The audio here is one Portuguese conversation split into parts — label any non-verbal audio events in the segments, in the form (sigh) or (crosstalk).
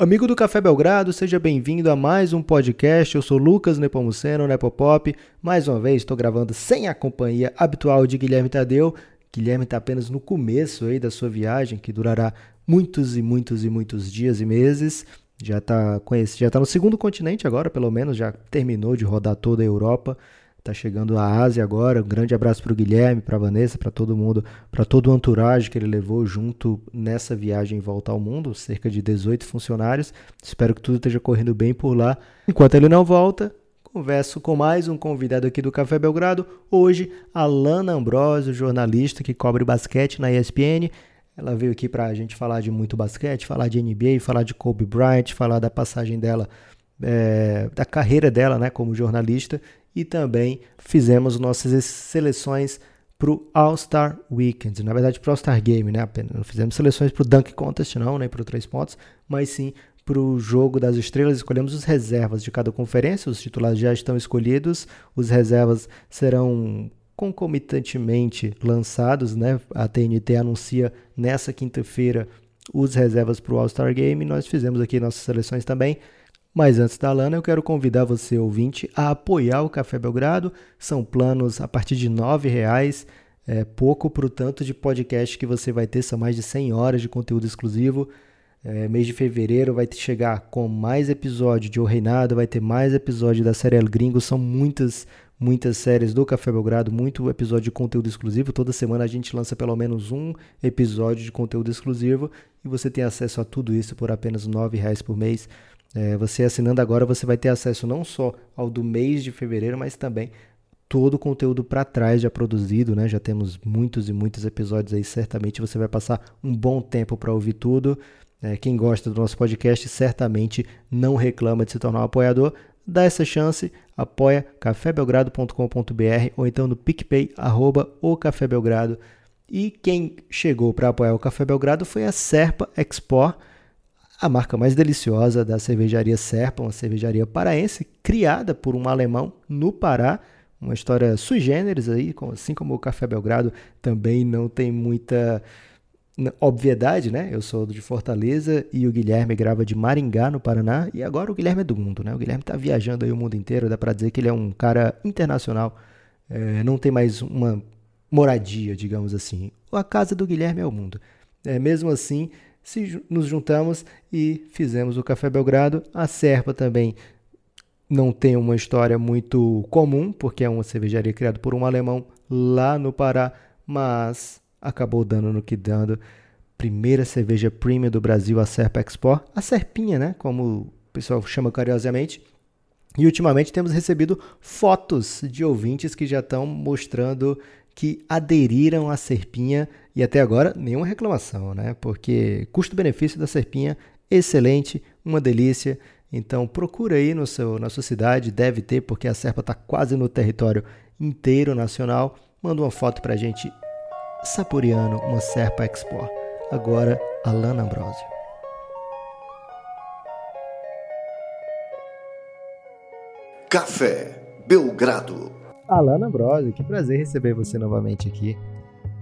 Amigo do Café Belgrado, seja bem-vindo a mais um podcast. Eu sou Lucas Nepomuceno, Nepopop. Mais uma vez estou gravando sem a companhia habitual de Guilherme Tadeu. Guilherme está apenas no começo aí da sua viagem, que durará muitos e muitos e muitos dias e meses. Já está já tá no segundo continente agora, pelo menos, já terminou de rodar toda a Europa. Está chegando a Ásia agora. Um grande abraço para o Guilherme, para a Vanessa, para todo mundo, para todo o entourage que ele levou junto nessa viagem em volta ao mundo, cerca de 18 funcionários. Espero que tudo esteja correndo bem por lá. Enquanto ele não volta, converso com mais um convidado aqui do Café Belgrado. Hoje, a Lana Ambrosio, jornalista que cobre basquete na ESPN. Ela veio aqui para a gente falar de muito basquete, falar de NBA, falar de Kobe Bryant, falar da passagem dela é, da carreira dela né, como jornalista e também fizemos nossas seleções para o All-Star Weekend, na verdade para o All-Star Game, né? Não fizemos seleções para o Dunk Contest, não, nem para o Três Pontos, mas sim para o Jogo das Estrelas. Escolhemos os reservas de cada conferência, os titulares já estão escolhidos, os reservas serão concomitantemente lançados, né? A TNT anuncia nessa quinta-feira os reservas para o All-Star Game. Nós fizemos aqui nossas seleções também. Mas antes da Lana, eu quero convidar você, ouvinte, a apoiar o Café Belgrado. São planos a partir de R$ reais, é pouco para o tanto de podcast que você vai ter, são mais de 100 horas de conteúdo exclusivo. É, mês de fevereiro vai chegar com mais episódio de O Reinado, vai ter mais episódio da série El Gringo, são muitas, muitas séries do Café Belgrado, muito episódio de conteúdo exclusivo. Toda semana a gente lança pelo menos um episódio de conteúdo exclusivo e você tem acesso a tudo isso por apenas R$ reais por mês. É, você assinando agora, você vai ter acesso não só ao do mês de fevereiro, mas também todo o conteúdo para trás já produzido, né? Já temos muitos e muitos episódios aí, certamente você vai passar um bom tempo para ouvir tudo. É, quem gosta do nosso podcast certamente não reclama de se tornar um apoiador. Dá essa chance, apoia cafébelgrado.com.br ou então no PicPay, arroba o Café Belgrado. E quem chegou para apoiar o Café Belgrado foi a Serpa Export, a marca mais deliciosa da cervejaria Serpa, uma cervejaria paraense, criada por um alemão no Pará. Uma história sui generis aí, assim como o Café Belgrado também não tem muita obviedade, né? Eu sou de Fortaleza e o Guilherme grava de Maringá, no Paraná, e agora o Guilherme é do mundo, né? O Guilherme tá viajando aí o mundo inteiro, dá para dizer que ele é um cara internacional, é, não tem mais uma moradia, digamos assim. A casa do Guilherme é o mundo. É, mesmo assim, se nos juntamos e fizemos o Café Belgrado. A Serpa também não tem uma história muito comum, porque é uma cervejaria criada por um alemão lá no Pará, mas acabou dando no que dando. Primeira cerveja premium do Brasil, a Serpa Export, a Serpinha, né, como o pessoal chama carinhosamente. E ultimamente temos recebido fotos de ouvintes que já estão mostrando que aderiram à Serpinha e até agora nenhuma reclamação, né? Porque custo-benefício da Serpinha excelente, uma delícia. Então procura aí no seu, na sua cidade, deve ter, porque a Serpa está quase no território inteiro nacional. Manda uma foto para a gente saboreando uma Serpa Export. Agora, Alana Ambrosio. Café Belgrado. Alana Ambrosio, que prazer receber você novamente aqui.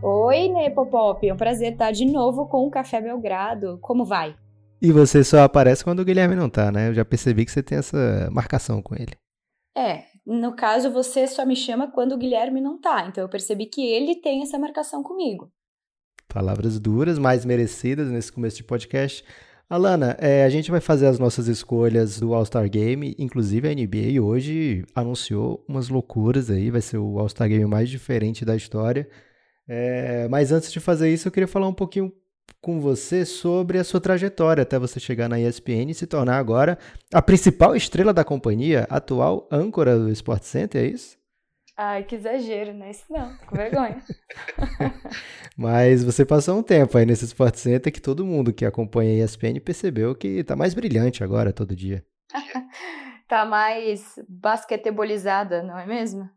Oi, Nepopop, é um prazer estar de novo com o Café Belgrado. Como vai? E você só aparece quando o Guilherme não tá, né? Eu já percebi que você tem essa marcação com ele. É, no caso você só me chama quando o Guilherme não tá, então eu percebi que ele tem essa marcação comigo. Palavras duras, mais merecidas nesse começo de podcast. Alana, é, a gente vai fazer as nossas escolhas do All-Star Game, inclusive a NBA hoje anunciou umas loucuras aí, vai ser o All-Star Game mais diferente da história. É, mas antes de fazer isso, eu queria falar um pouquinho com você sobre a sua trajetória até você chegar na ESPN e se tornar agora a principal estrela da companhia, atual âncora do Sport Center, é isso? Ai, que exagero, né? Isso não, com vergonha. (laughs) Mas você passou um tempo aí nesse Sport Center que todo mundo que acompanha a ESPN percebeu que tá mais brilhante agora todo dia. (laughs) tá mais basquetebolizada, não é mesmo?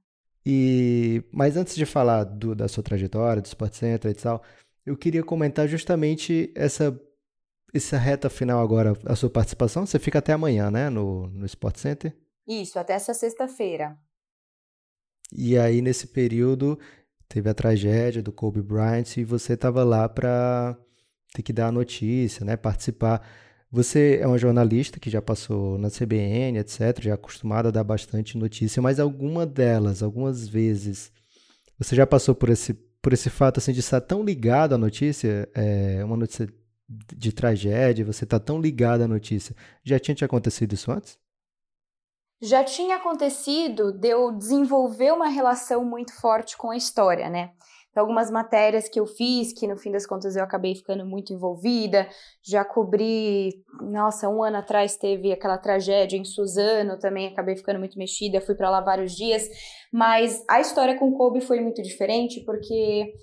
E mas antes de falar do, da sua trajetória, do Sport Center e tal, eu queria comentar justamente essa essa reta final agora, a sua participação. Você fica até amanhã, né, no, no Sport Center? Isso, até essa sexta-feira. E aí, nesse período, teve a tragédia do Kobe Bryant e você estava lá para ter que dar a notícia, né? Participar Você é uma jornalista que já passou na CBN, etc., já é acostumada a dar bastante notícia, mas alguma delas, algumas vezes, você já passou por esse, por esse fato assim, de estar tão ligado à notícia, é, uma notícia de tragédia, você está tão ligado à notícia. Já tinha te acontecido isso antes? Já tinha acontecido de eu desenvolver uma relação muito forte com a história, né? Então, algumas matérias que eu fiz, que no fim das contas eu acabei ficando muito envolvida, já cobri, nossa, um ano atrás teve aquela tragédia em Suzano, também acabei ficando muito mexida, fui para lá vários dias, mas a história com Kobe foi muito diferente, porque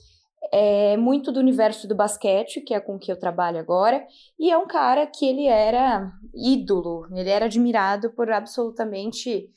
é muito do universo do basquete, que é com que eu trabalho agora, e é um cara que ele era ídolo, ele era admirado por absolutamente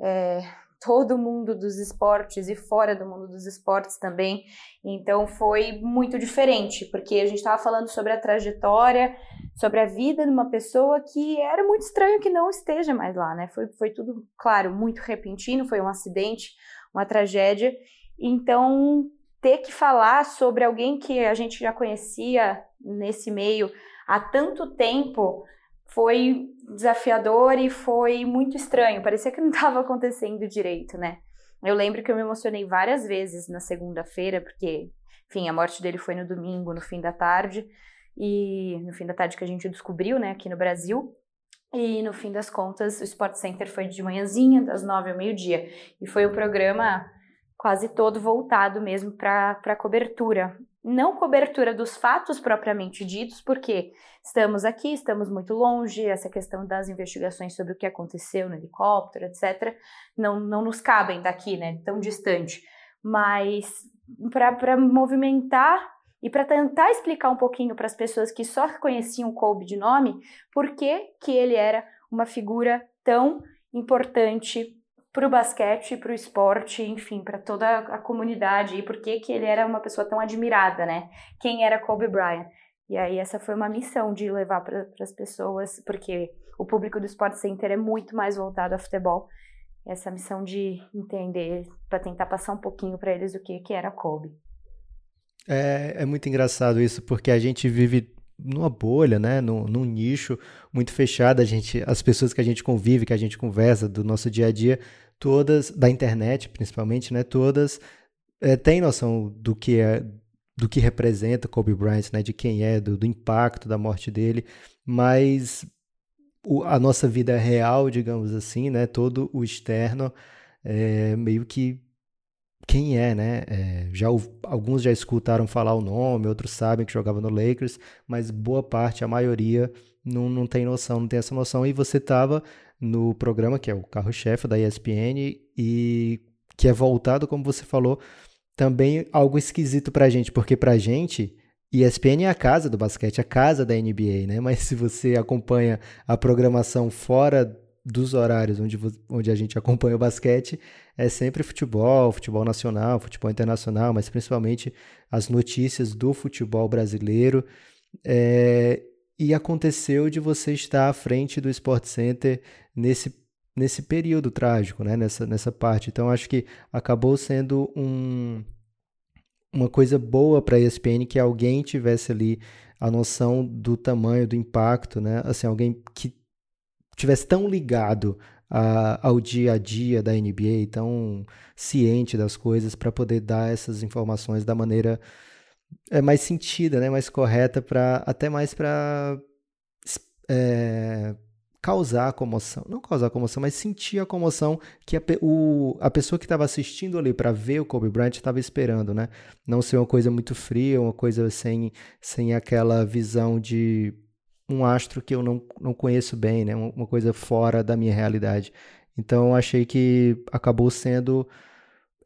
é, todo mundo dos esportes e fora do mundo dos esportes também. Então foi muito diferente, porque a gente estava falando sobre a trajetória, sobre a vida de uma pessoa que era muito estranho que não esteja mais lá, né? Foi, foi tudo, claro, muito repentino, foi um acidente, uma tragédia. Então, ter que falar sobre alguém que a gente já conhecia nesse meio há tanto tempo foi desafiador e foi muito estranho. Parecia que não (laughs) estava acontecendo direito, né? Eu lembro que eu me emocionei várias vezes na segunda-feira, porque, enfim, a morte dele foi no domingo, no fim da tarde, e no fim da tarde que a gente descobriu, né, aqui no Brasil. E no fim das contas, o Sport Center foi de manhãzinha, das nove ao meio-dia. E foi um programa quase todo voltado mesmo para a cobertura não cobertura dos fatos propriamente ditos, porque estamos aqui, estamos muito longe, essa questão das investigações sobre o que aconteceu no helicóptero, etc., não, não nos cabem daqui, né, tão distante, mas para movimentar e para tentar explicar um pouquinho para as pessoas que só conheciam Kobe de nome, por que, que ele era uma figura tão importante para o basquete, para o esporte, enfim, para toda a comunidade e por que ele era uma pessoa tão admirada, né? Quem era Kobe Bryant? E aí essa foi uma missão de levar para as pessoas, porque o público do Sport Center é muito mais voltado a futebol. Essa missão de entender, para tentar passar um pouquinho para eles o que, que era Kobe. É, é muito engraçado isso, porque a gente vive numa bolha, né, num, num, nicho muito fechado, a gente, as pessoas que a gente convive, que a gente conversa do nosso dia a dia, todas, da internet principalmente, né, todas é, têm noção do que é, do que representa Kobe Bryant, né, de quem é, do, do impacto da morte dele, mas o, a nossa vida real, digamos assim, né, todo o externo, é, meio que quem é, né? É, já alguns já escutaram falar o nome, outros sabem que jogava no Lakers, mas boa parte, a maioria, não, não tem noção, não tem essa noção. E você estava no programa que é o carro-chefe da ESPN e que é voltado, como você falou, também algo esquisito pra gente, porque pra gente ESPN é a casa do basquete, a casa da NBA, né? (laughs) Mas se você acompanha a programação fora dos horários onde, onde a gente acompanha o basquete é sempre futebol, futebol nacional, futebol internacional, mas principalmente as notícias do futebol brasileiro. É, e aconteceu de você estar à frente do Sport Center nesse, nesse período trágico, né? nessa, nessa parte. Então acho que acabou sendo um, uma coisa boa para a ESPN que alguém tivesse ali a noção do tamanho do impacto, né? Assim, alguém que tivesse tão ligado a, ao dia a dia da NBA, tão ciente das coisas para poder dar essas informações da maneira é mais sentida, né, mais correta para até mais para é, causar comoção, não causar comoção, mas sentir a comoção que a, o, a pessoa que estava assistindo ali para ver o Kobe Bryant estava esperando, né? Não ser uma coisa muito fria, uma coisa sem, sem aquela visão de um astro que eu não, não conheço bem, né? Uma coisa fora da minha realidade. Então achei que acabou sendo,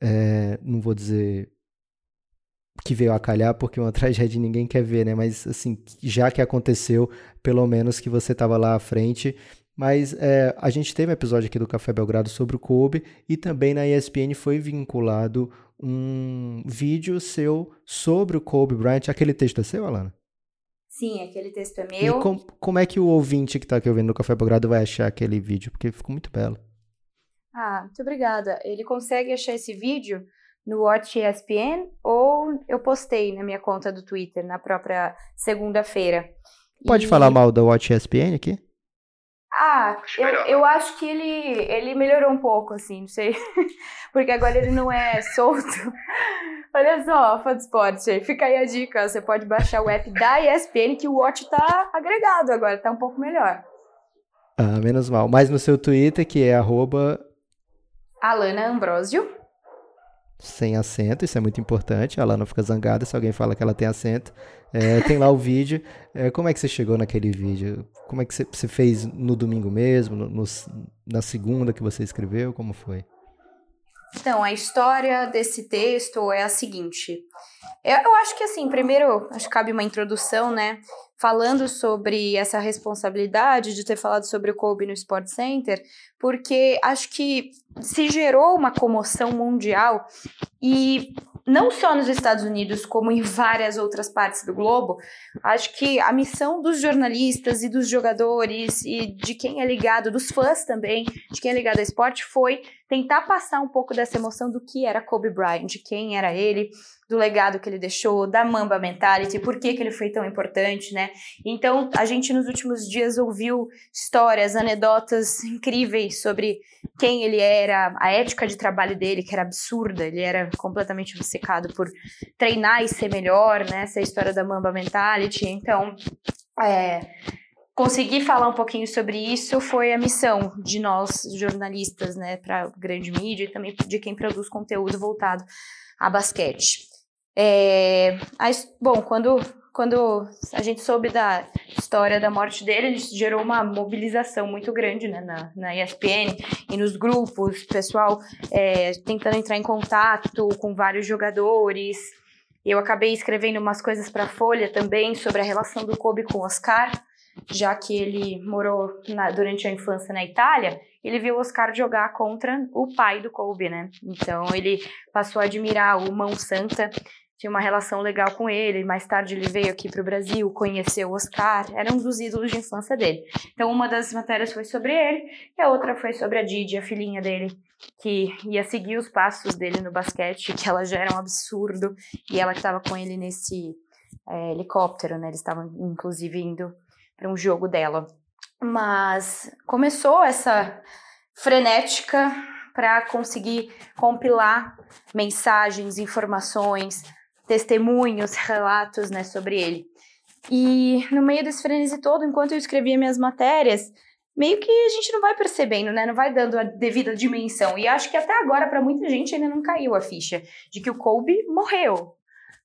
é, não vou dizer que veio a calhar, porque uma (laughs) tragédia ninguém quer ver, né? Mas assim, já que aconteceu, pelo menos que você estava lá à frente. Mas é, a gente teve um episódio aqui do Café Belgrado sobre o Kobe e também na ESPN foi vinculado um vídeo seu sobre o Kobe Bryant. Aquele texto é seu, Alana? Sim, aquele texto é meu. E com, como é que o ouvinte que está aqui ouvindo no Café Belgrado vai achar aquele vídeo? Porque ficou muito belo. Ah, muito obrigada. Ele consegue achar esse vídeo no Watch ESPN ou eu postei na minha conta do Twitter na própria segunda-feira. Pode e... falar mal da Watch ESPN aqui? Ah, eu, eu acho que ele, ele melhorou um pouco, assim, não sei. (laughs) Porque agora ele não é solto. (laughs) Olha só, fã de esporte, fica aí a dica. Você pode baixar o app da ESPN que o Watch tá agregado agora, tá um pouco melhor. Ah, menos mal. Mas no seu Twitter, que é arroba... Alana Ambrosio. Sem acento, isso é muito importante. A Alana fica zangada se alguém fala que ela tem acento. É, tem lá o vídeo. É, como é que você chegou naquele vídeo? Como é que você, você fez no domingo mesmo? No, no, na segunda que você escreveu? Como foi? Então, a história desse texto é a seguinte. Eu, eu acho que assim, primeiro, acho que cabe uma introdução, né? Falando sobre essa responsabilidade de ter falado sobre o Kobe no Sport Center, porque acho que se gerou uma comoção mundial e não só nos Estados Unidos, como em várias outras partes do globo, acho que a missão dos jornalistas e dos jogadores e de quem é ligado, dos fãs também, de quem é ligado ao esporte, foi tentar passar um pouco dessa emoção do que era Kobe Bryant, de quem era ele, do legado que ele deixou, da Mamba Mentality, por que, que ele foi tão importante, né? Então, a gente nos últimos dias ouviu histórias, anedotas incríveis sobre quem ele era, a ética de trabalho dele, que era absurda, ele era completamente obcecado por treinar e ser melhor, né? Essa é história da Mamba Mentality. Então, é, conseguir falar um pouquinho sobre isso foi a missão de nós jornalistas, né, para grande mídia e também de quem produz conteúdo voltado a basquete. É, a, bom, quando quando a gente soube da história da morte dele, gerou uma mobilização muito grande né, na, na ESPN e nos grupos, pessoal é, tentando entrar em contato com vários jogadores. Eu acabei escrevendo umas coisas para a Folha também sobre a relação do Kobe com o Oscar, já que ele morou na, durante a infância na Itália, ele viu o Oscar jogar contra o pai do Kobe, né? Então ele passou a admirar o Mão Santa tinha uma relação legal com ele. Mais tarde ele veio aqui para o Brasil, conheceu o Oscar, era um dos ídolos de infância dele. Então uma das matérias foi sobre ele e a outra foi sobre a Didi, a filhinha dele, que ia seguir os passos dele no basquete, que ela já era um absurdo e ela que estava com ele nesse é, helicóptero, né? Eles estavam inclusive indo para um jogo dela. Mas começou essa frenética para conseguir compilar mensagens, informações, testemunhos, relatos, né, sobre ele. E no meio desse frenesi todo, enquanto eu escrevia minhas matérias, meio que a gente não vai percebendo, né? Não vai dando a devida dimensão. E acho que até agora, para muita gente, ainda não caiu a ficha de que o Kobe morreu.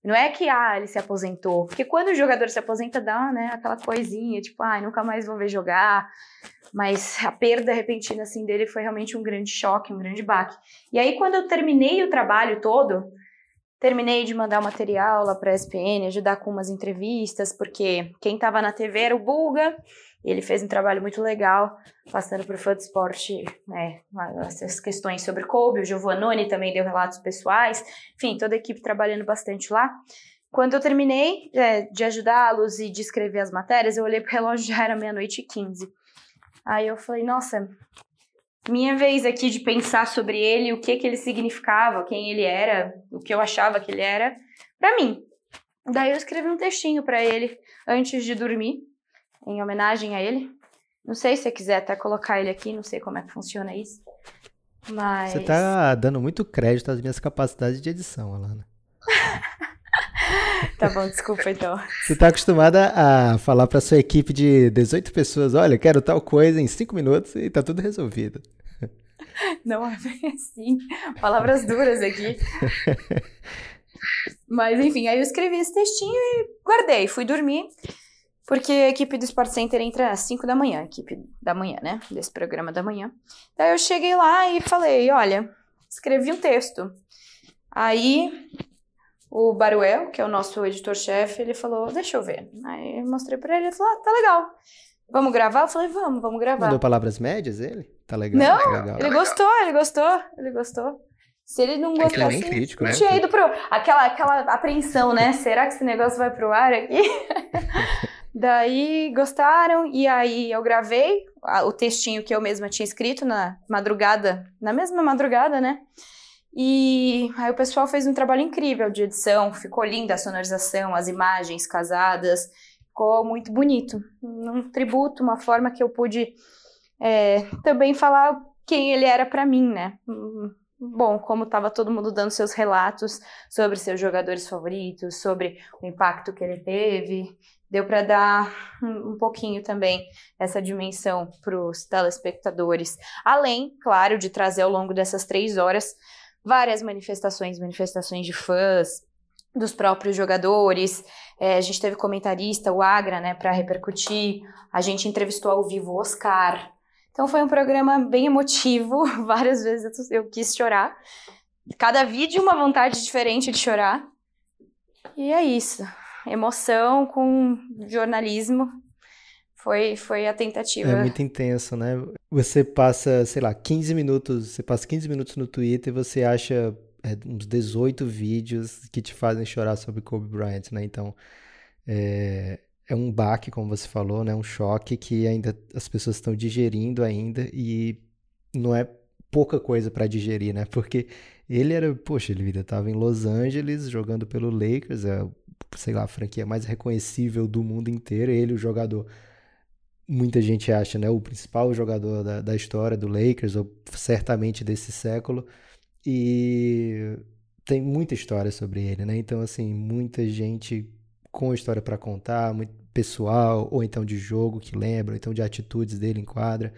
Não é que, ah, ele se aposentou. Porque quando o jogador se aposenta, dá, né, aquela coisinha, tipo, ah, nunca mais vou ver jogar. Mas a perda repentina, assim, dele foi realmente um grande choque, um grande baque. E aí, quando eu terminei o trabalho todo, Terminei de mandar o material lá para a ESPN, ajudar com umas entrevistas, porque quem estava na TV era o Bulga, ele fez um trabalho muito legal, passando o fã de esporte né, essas questões sobre Kobe, o Giovannone também deu relatos pessoais, enfim, toda a equipe trabalhando bastante lá. Quando eu terminei é, de ajudá-los e de escrever as matérias, eu olhei para o relógio, já era meia-noite e quinze. Aí eu falei, nossa, minha vez aqui de pensar sobre ele, o que que ele significava, quem ele era, o que eu achava que ele era, para mim. Daí eu escrevi um textinho para ele antes de dormir, em homenagem a ele. Não sei se você quiser até colocar ele aqui, não sei como é que funciona isso. Mas. Você tá dando muito crédito às minhas capacidades de edição, Alana. (laughs) tá bom, desculpa então. Você tá acostumada a falar para sua equipe de 18 pessoas, olha, quero tal coisa em 5 minutos e tá tudo resolvido. (laughs) Não é bem assim. Palavras duras aqui. (laughs) Mas enfim, aí eu escrevi esse textinho e guardei. Fui dormir, porque a equipe do Sport Center entra às 5 da manhã, a equipe da manhã, né? Desse programa da manhã. Daí eu cheguei lá e falei: olha, escrevi um texto. Aí o Baruel, que é o nosso editor-chefe, ele falou: deixa eu ver. Aí eu mostrei pra ele, ele falou: ah, tá legal. Vamos gravar? Eu falei: vamos, vamos gravar. Mandou palavras médias ele? Tá legal. Não, tá legal. ele gostou, ele gostou, ele gostou. Se ele não gostasse, é que crítico, né? tinha ido pro... Aquela, aquela apreensão, né? Será que esse negócio vai pro ar aqui? (laughs) Daí gostaram, e aí eu gravei o textinho que eu mesma tinha escrito na madrugada, na mesma madrugada, né? E aí o pessoal fez um trabalho incrível de edição, ficou linda a sonorização, as imagens casadas, ficou muito bonito. Um tributo, uma forma que eu pude é, também falar quem ele era para mim, né? Bom, como estava todo mundo dando seus relatos sobre seus jogadores favoritos, sobre o impacto que ele teve, deu para dar um pouquinho também essa dimensão para os telespectadores. Além, claro, de trazer ao longo dessas três horas várias manifestações, manifestações de fãs, dos próprios jogadores. É, a gente teve comentarista, o Agra, né, para repercutir. A gente entrevistou ao vivo o Oscar. Então foi um programa bem emotivo. (laughs) Várias vezes eu quis chorar. Cada vídeo uma vontade diferente de chorar. E é isso. Emoção com jornalismo. Foi, foi a tentativa. É muito intenso, né? Você passa, sei lá, 15 minutos, você passa 15 minutos no Twitter e você acha é, uns 18 vídeos que te fazem chorar sobre Kobe Bryant, né? Então, é, é um baque, como você falou, né? Um choque que ainda as pessoas estão digerindo ainda e não é pouca coisa para digerir, né? Porque ele era, poxa, ele estava em Los Angeles jogando pelo Lakers, é, sei lá, a franquia mais reconhecível do mundo inteiro. Ele, o jogador, muita gente acha, né? O principal jogador da, da história do Lakers, ou certamente desse século. E tem muita história sobre ele, né? Então, assim, muita gente com história para contar, muito pessoal, ou então de jogo que lembra, ou então de atitudes dele em quadra.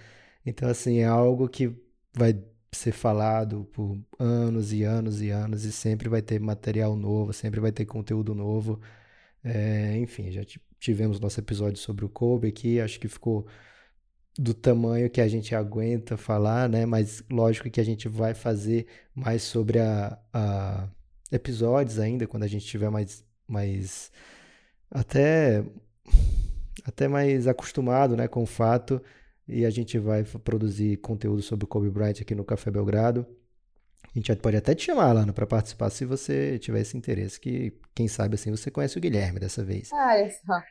Então, assim, é algo que vai ser falado por anos e anos e anos e sempre vai ter material novo, sempre vai ter conteúdo novo. É, enfim, já tivemos nosso episódio sobre o Kobe aqui, acho que ficou do tamanho que a gente aguenta falar, né? Mas lógico que a gente vai fazer mais sobre a, a episódios ainda, quando a gente tiver mais, mais até, até mais acostumado né, com o fato. E a gente vai produzir conteúdo sobre o Kobe Bryant aqui no Café Belgrado. A gente pode até te chamar, Lana, para participar se você tiver esse interesse, que quem sabe assim você conhece o Guilherme dessa vez. Olha só.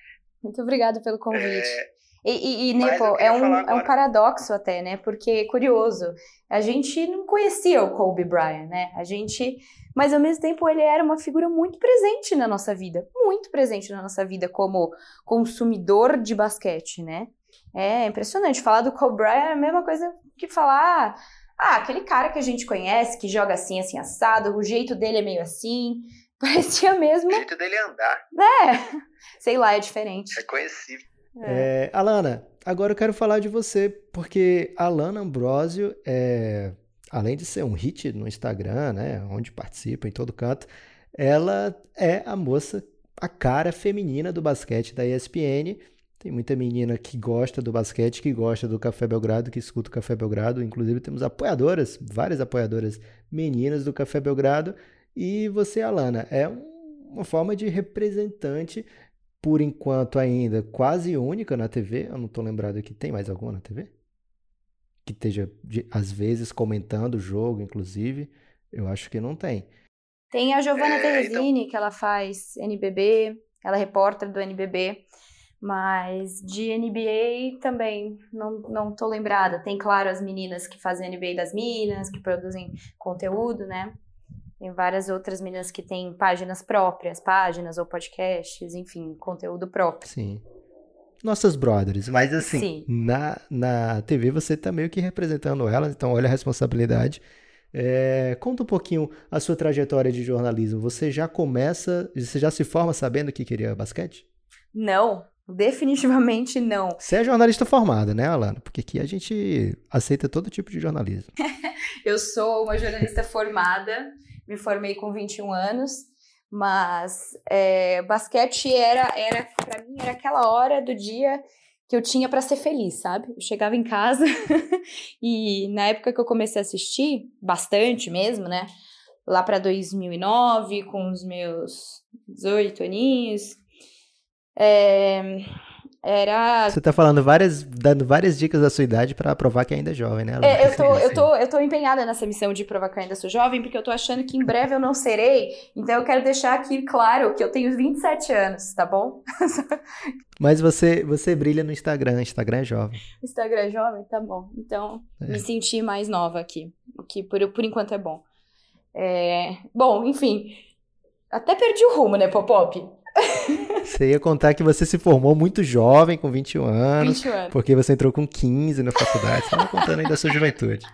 Muito obrigada pelo convite. É... E, e, e Nepo, é um, é um paradoxo até, né? Porque, curioso, a gente não conhecia o Kobe Bryant, né? A gente... Mas, ao mesmo tempo, ele era uma figura muito presente na nossa vida. Muito presente na nossa vida como consumidor de basquete, né? É impressionante. Falar do Kobe Bryant é a mesma coisa que falar... Ah, aquele cara que a gente conhece, que joga assim, assim, assado, o jeito dele é meio assim. (laughs) Parecia mesmo... O jeito dele é andar. É, (laughs) sei lá, é diferente. É conhecido. É. É, Alana, agora eu quero falar de você, porque Alana Ambrosio, é, além de ser um hit no Instagram, né, onde participa em todo canto, ela é a moça, a cara feminina do basquete da ESPN. Tem muita menina que gosta do basquete, que gosta do Café Belgrado, que escuta o Café Belgrado. Inclusive temos apoiadoras, várias apoiadoras meninas do Café Belgrado. E você, Alana, é uma forma de representante por enquanto ainda quase única na TV. Eu não estou lembrado que tem mais alguma na TV que esteja às vezes comentando o jogo, inclusive. Eu acho que não tem. Tem a Giovanna é, Teresini, então... que ela faz NBB, ela é repórter do NBB, mas de NBA também não, não tô lembrada. Tem, claro, as meninas que fazem NBA das Minas, que produzem conteúdo, né? Tem várias outras meninas que têm páginas próprias, páginas ou podcasts, enfim, conteúdo próprio. Sim. Nossas brothers, mas assim, na, na TV você tá meio que representando elas, então olha a responsabilidade. É, conta um pouquinho a sua trajetória de jornalismo. Você já começa, você já se forma sabendo que queria basquete? Não, definitivamente não. Você é jornalista formada, né, Alana? Porque aqui a gente aceita todo tipo de jornalismo. (laughs) Eu sou uma jornalista formada me formei com 21 anos, mas é, basquete era, era para mim, era aquela hora do dia que eu tinha para ser feliz, sabe? Eu chegava em casa (laughs) e na época que eu comecei a assistir, bastante mesmo, né? Lá para 2009, com os meus 18 aninhos, é, era. Você tá falando várias, dando várias dicas da sua idade para provar que ainda é jovem, né? É, eu, (laughs) tô, eu, tô, eu tô empenhada nessa missão de provar que ainda sou jovem, porque eu tô achando que em breve eu não serei. Então eu quero deixar aqui claro que eu tenho 27 anos, tá bom? (laughs) Mas você, você brilha no Instagram, Instagram é jovem. Instagram é jovem? Tá bom. Então, é. me senti mais nova aqui, o que por, por enquanto é bom. É... Bom, enfim, até perdi o rumo, né, Popop? Você ia contar que você se formou muito jovem, com 21 anos. 21 anos. Porque você entrou com 15 na faculdade. Você estava contando aí da sua juventude.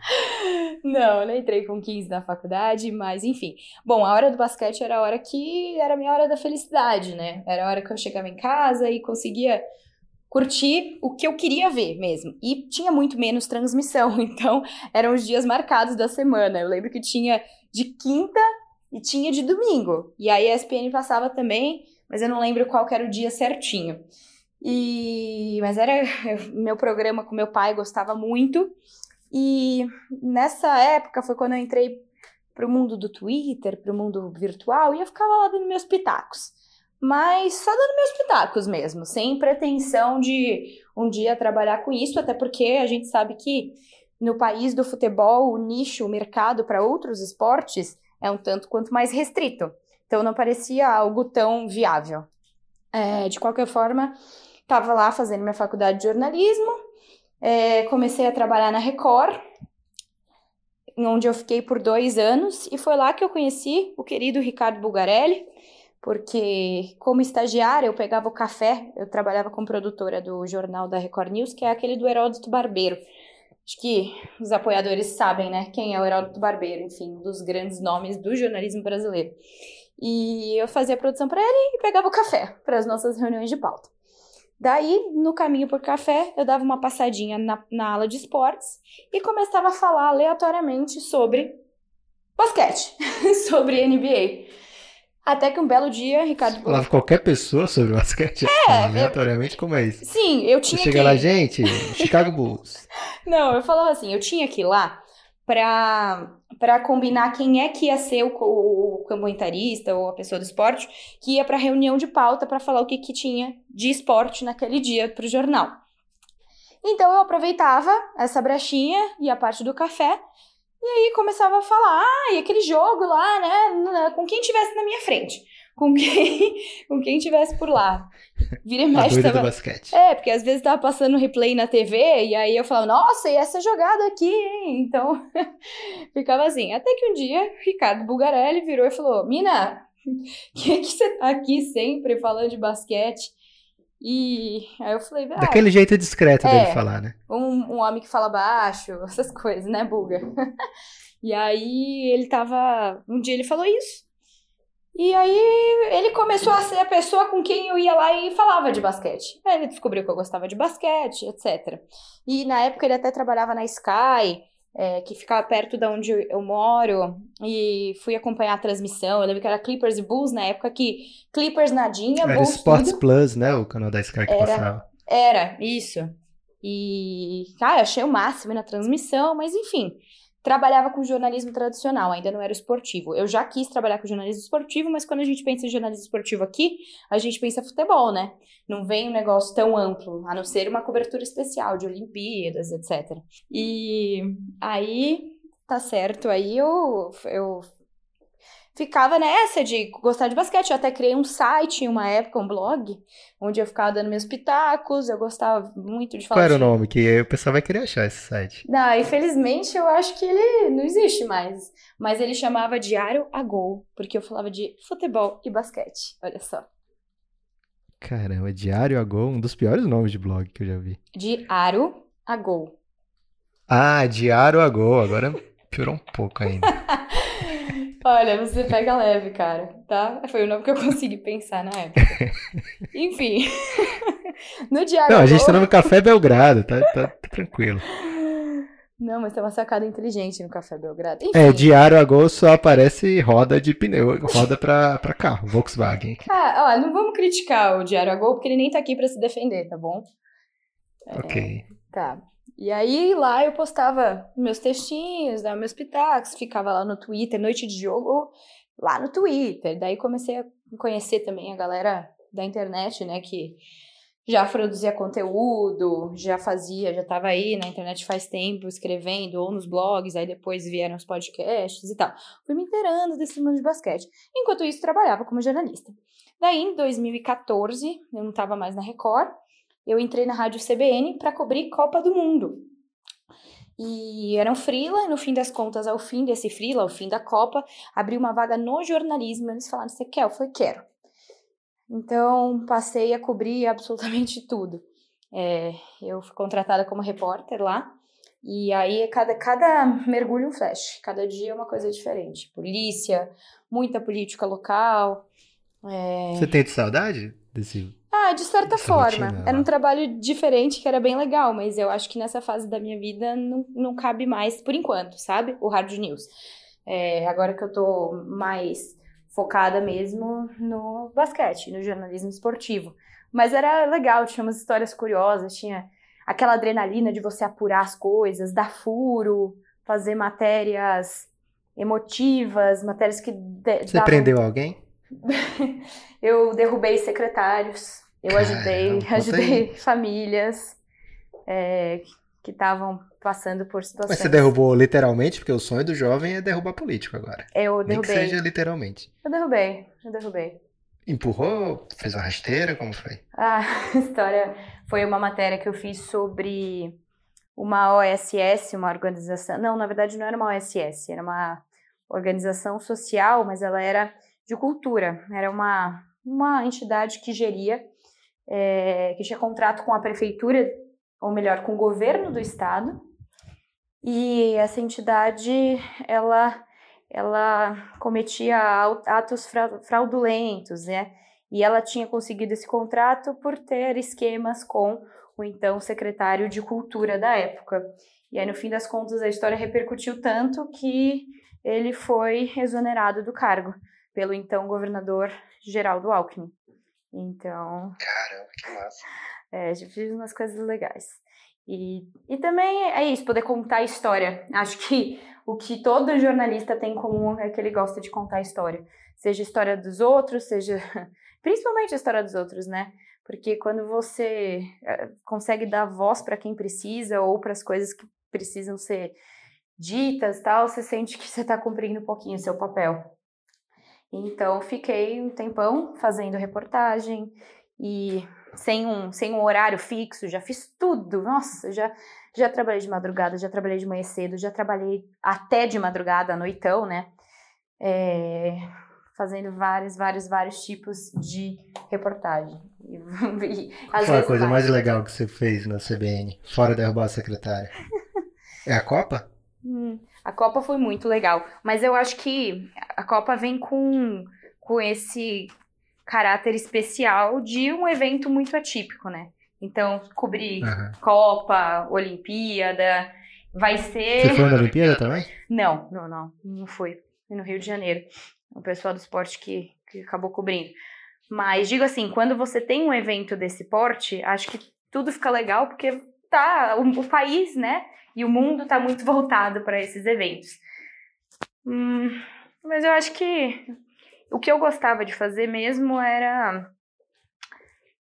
Não, eu não entrei com 15 na faculdade, mas enfim. Bom, a hora do basquete era a hora que era a minha hora da felicidade, né? Era a hora que eu chegava em casa e conseguia curtir o que eu queria ver mesmo. E tinha muito menos transmissão, (laughs) então eram os dias marcados da semana. Eu lembro que tinha de quinta e tinha de domingo. E aí a ESPN passava também, mas eu não lembro qual era o dia certinho. E mas era (laughs) meu programa com meu pai gostava muito. E nessa época foi quando eu entrei para o mundo do Twitter, para o mundo virtual, e eu ficava lá dando meus pitacos. Mas só dando meus pitacos mesmo, sem pretensão de um dia trabalhar com isso, até porque a gente sabe que no país do futebol, o nicho, o mercado para outros esportes é um tanto quanto mais restrito. Então não parecia algo tão viável. É, de qualquer forma, estava lá fazendo minha faculdade de jornalismo, é, comecei a trabalhar na Record, onde eu fiquei por dois anos, e foi lá que eu conheci o querido Ricardo Bugarelli, porque como estagiária eu pegava o café, eu trabalhava como produtora do jornal da Record News, que é aquele do Heródoto Barbeiro. Acho que os apoiadores sabem, né, quem é o Heródoto Barbeiro, enfim, um dos grandes nomes do jornalismo brasileiro. E eu fazia a produção para ele e pegava o café para as nossas reuniões de pauta. Daí, no caminho por café, eu dava uma passadinha na, na ala de esportes e começava a falar aleatoriamente sobre basquete, (laughs) sobre NBA. Até que um belo dia, Ricardo. Falava qualquer pessoa sobre basquete? É, aleatoriamente, eu... como é isso? Sim, eu tinha Você chega que... lá, gente, Chicago Bulls. (laughs) Não, eu falava assim, eu tinha que ir lá para combinar quem é que ia ser o, o, comentarista ou a pessoa do esporte que ia para reunião de pauta para falar o que, que tinha de esporte naquele dia para o jornal. Então eu aproveitava essa brechinha e a parte do café e aí começava a falar, ah, e aquele jogo lá, né, com quem tivesse na minha frente com quem, (laughs) com quem tivesse por lá. Vira e mexe. tava... do basquete. É, porque às vezes tava passando replay na TV e aí eu falava, nossa, e essa jogada aqui, hein? Então, (laughs) ficava assim. Até que um dia, Ricardo Bugarelli virou e falou, Mina, (laughs) que que você tá aqui sempre falando de basquete? E aí eu falei, ah, Daquele jeito discreto é, dele falar, né? Um, um homem que fala baixo, essas coisas, né, Buga? e aí ele tava. Um dia ele falou isso. E aí ele começou a ser a pessoa com quem eu ia lá e falava de basquete. Aí ele descobriu que eu gostava de basquete, etc. E na época ele até trabalhava na Sky, é, que ficava perto de onde eu moro, e fui acompanhar a transmissão. Eu lembro que era Clippers e Bulls na época que Clippers nadinha, era Bulls Sports tudo. Plus, né? O canal da Sky que era, passava. Era, isso. E, cara, achei o máximo na transmissão, mas enfim trabalhava com jornalismo tradicional, ainda não era esportivo. Eu já quis trabalhar com jornalismo esportivo, mas quando a gente pensa em jornalismo esportivo aqui, a gente pensa futebol, né? Não vem um negócio tão amplo, a não ser uma cobertura especial de Olimpíadas, etc. E aí, tá certo, aí eu, eu ficava nessa de gostar de basquete. Eu até criei um site em uma época, um blog, onde eu ficava dando meus pitacos. Eu gostava muito de falar. Qual era de... o nome? Que o pessoal vai querer achar esse site. Não, infelizmente eu acho que ele não existe mais. Mas ele chamava Diário a Gol, porque eu falava de futebol e basquete. Olha só. Caramba, Diário a Gol, um dos piores nomes de blog que eu já vi. Diário a Gol. Ah, Diário a Gol. Agora piorou um pouco ainda. (laughs) Olha, você pega leve, cara, tá? Foi o nome que eu consegui pensar na época. (laughs) Enfim. (laughs) no diário. Não, a gente tá no Café Belgrado, tá, tá, tá, tranquilo. Não, mas tem uma sacada inteligente no Café Belgrado. Enfim. É, diário a gol só aparece roda de pneu, roda pra, pra carro, Volkswagen. Ah, ó, não vamos criticar o Diário a Gol, porque ele nem tá aqui pra se defender, tá bom? É, ok. Tá. E aí lá eu postava meus textinhos, dava meus pitacos, ficava lá no Twitter, noite de jogo, lá no Twitter. Daí comecei a conhecer também a galera da internet, né, que já produzia conteúdo, já fazia, já estava aí na internet faz tempo escrevendo, ou nos blogs, aí depois vieram os podcasts e tal. Fui me inteirando desse mundo de basquete. Enquanto isso, trabalhava como jornalista. Daí, em 2014, eu não estava mais na Record, eu entrei na rádio CBN para cobrir Copa do Mundo. E era um freela, no fim das contas, ao fim desse freela, ao fim da Copa, abriu uma vaga no jornalismo. Eles falaram: Você quer? Eu falei: Quero. Então, passei a cobrir (laughs) absolutamente tudo. É, eu fui contratada como repórter lá, e aí cada, cada mergulho um flash, cada dia é uma coisa diferente. Polícia, muita política local. É... Você tem saudade desse ah, de certa forma. Rotina, era um trabalho diferente que era bem legal, mas eu acho que nessa fase da minha vida não, não cabe mais, por enquanto, sabe? O Hard News. É, agora que eu tô mais focada mesmo no basquete, no jornalismo esportivo. Mas era legal, tinha umas histórias curiosas, tinha aquela adrenalina de você apurar as coisas, dar furo, fazer matérias emotivas, matérias que. De, você davam... prendeu alguém? (laughs) eu derrubei secretários. Eu ajudei, Caramba, (laughs) ajudei famílias é, que estavam passando por situações. Mas você derrubou literalmente, porque o sonho do jovem é derrubar político agora. Eu derrubei. Nem que seja literalmente. Eu derrubei, eu derrubei. Empurrou? Fez uma rasteira? Como foi? Ah, a (laughs) história foi uma matéria que eu fiz sobre uma OSS, uma organização. Não, na verdade não era uma OSS, era uma organização social, mas ela era de cultura. Era uma, uma entidade que geria é, que tinha contrato com a prefeitura, ou melhor, com o governo do estado, e essa entidade, ela, ela cometia atos fraudulentos, né? E ela tinha conseguido esse contrato por ter esquemas com o então secretário de Cultura da época. E aí, no fim das contas, a história repercutiu tanto que ele foi exonerado do cargo pelo então governador Geraldo Alckmin. Então. Caramba, que massa. É, já fiz umas coisas legais. E, e também é isso, poder contar a história. Acho que o que todo jornalista tem em comum é que ele gosta de contar a história. Seja a história dos outros, seja. (laughs) Principalmente a história dos outros, né? Porque quando você é, consegue dar voz para quem precisa ou para as coisas que precisam ser ditas, tal, você sente que você está cumprindo um pouquinho o seu papel. Então, fiquei um tempão fazendo reportagem e sem um, sem um horário fixo, já fiz tudo. Nossa, já, já trabalhei de madrugada, já trabalhei de manhã cedo, já trabalhei até de madrugada, à noitão, né? É, fazendo vários, vários, vários tipos de reportagem. E, (laughs) Qual foi a coisa mais legal que você fez na CBN, fora derrubar a secretária? é a Copa? Hum, a Copa foi muito legal, mas eu acho que a Copa vem com, com esse caráter especial de um evento muito atípico, né? Então, cobrir uhum. Copa, Olimpíada, vai ser. Você foi na Olimpíada também? Não, não, não, não fui. Fui no Rio de Janeiro. O pessoal do esporte que, que acabou cobrindo. Mas digo assim, quando você tem um evento desse porte, acho que tudo fica legal porque tá o, o país, né? E o mundo está muito (laughs) voltado para esses eventos. Hum, mas eu acho que o que eu gostava de fazer mesmo era.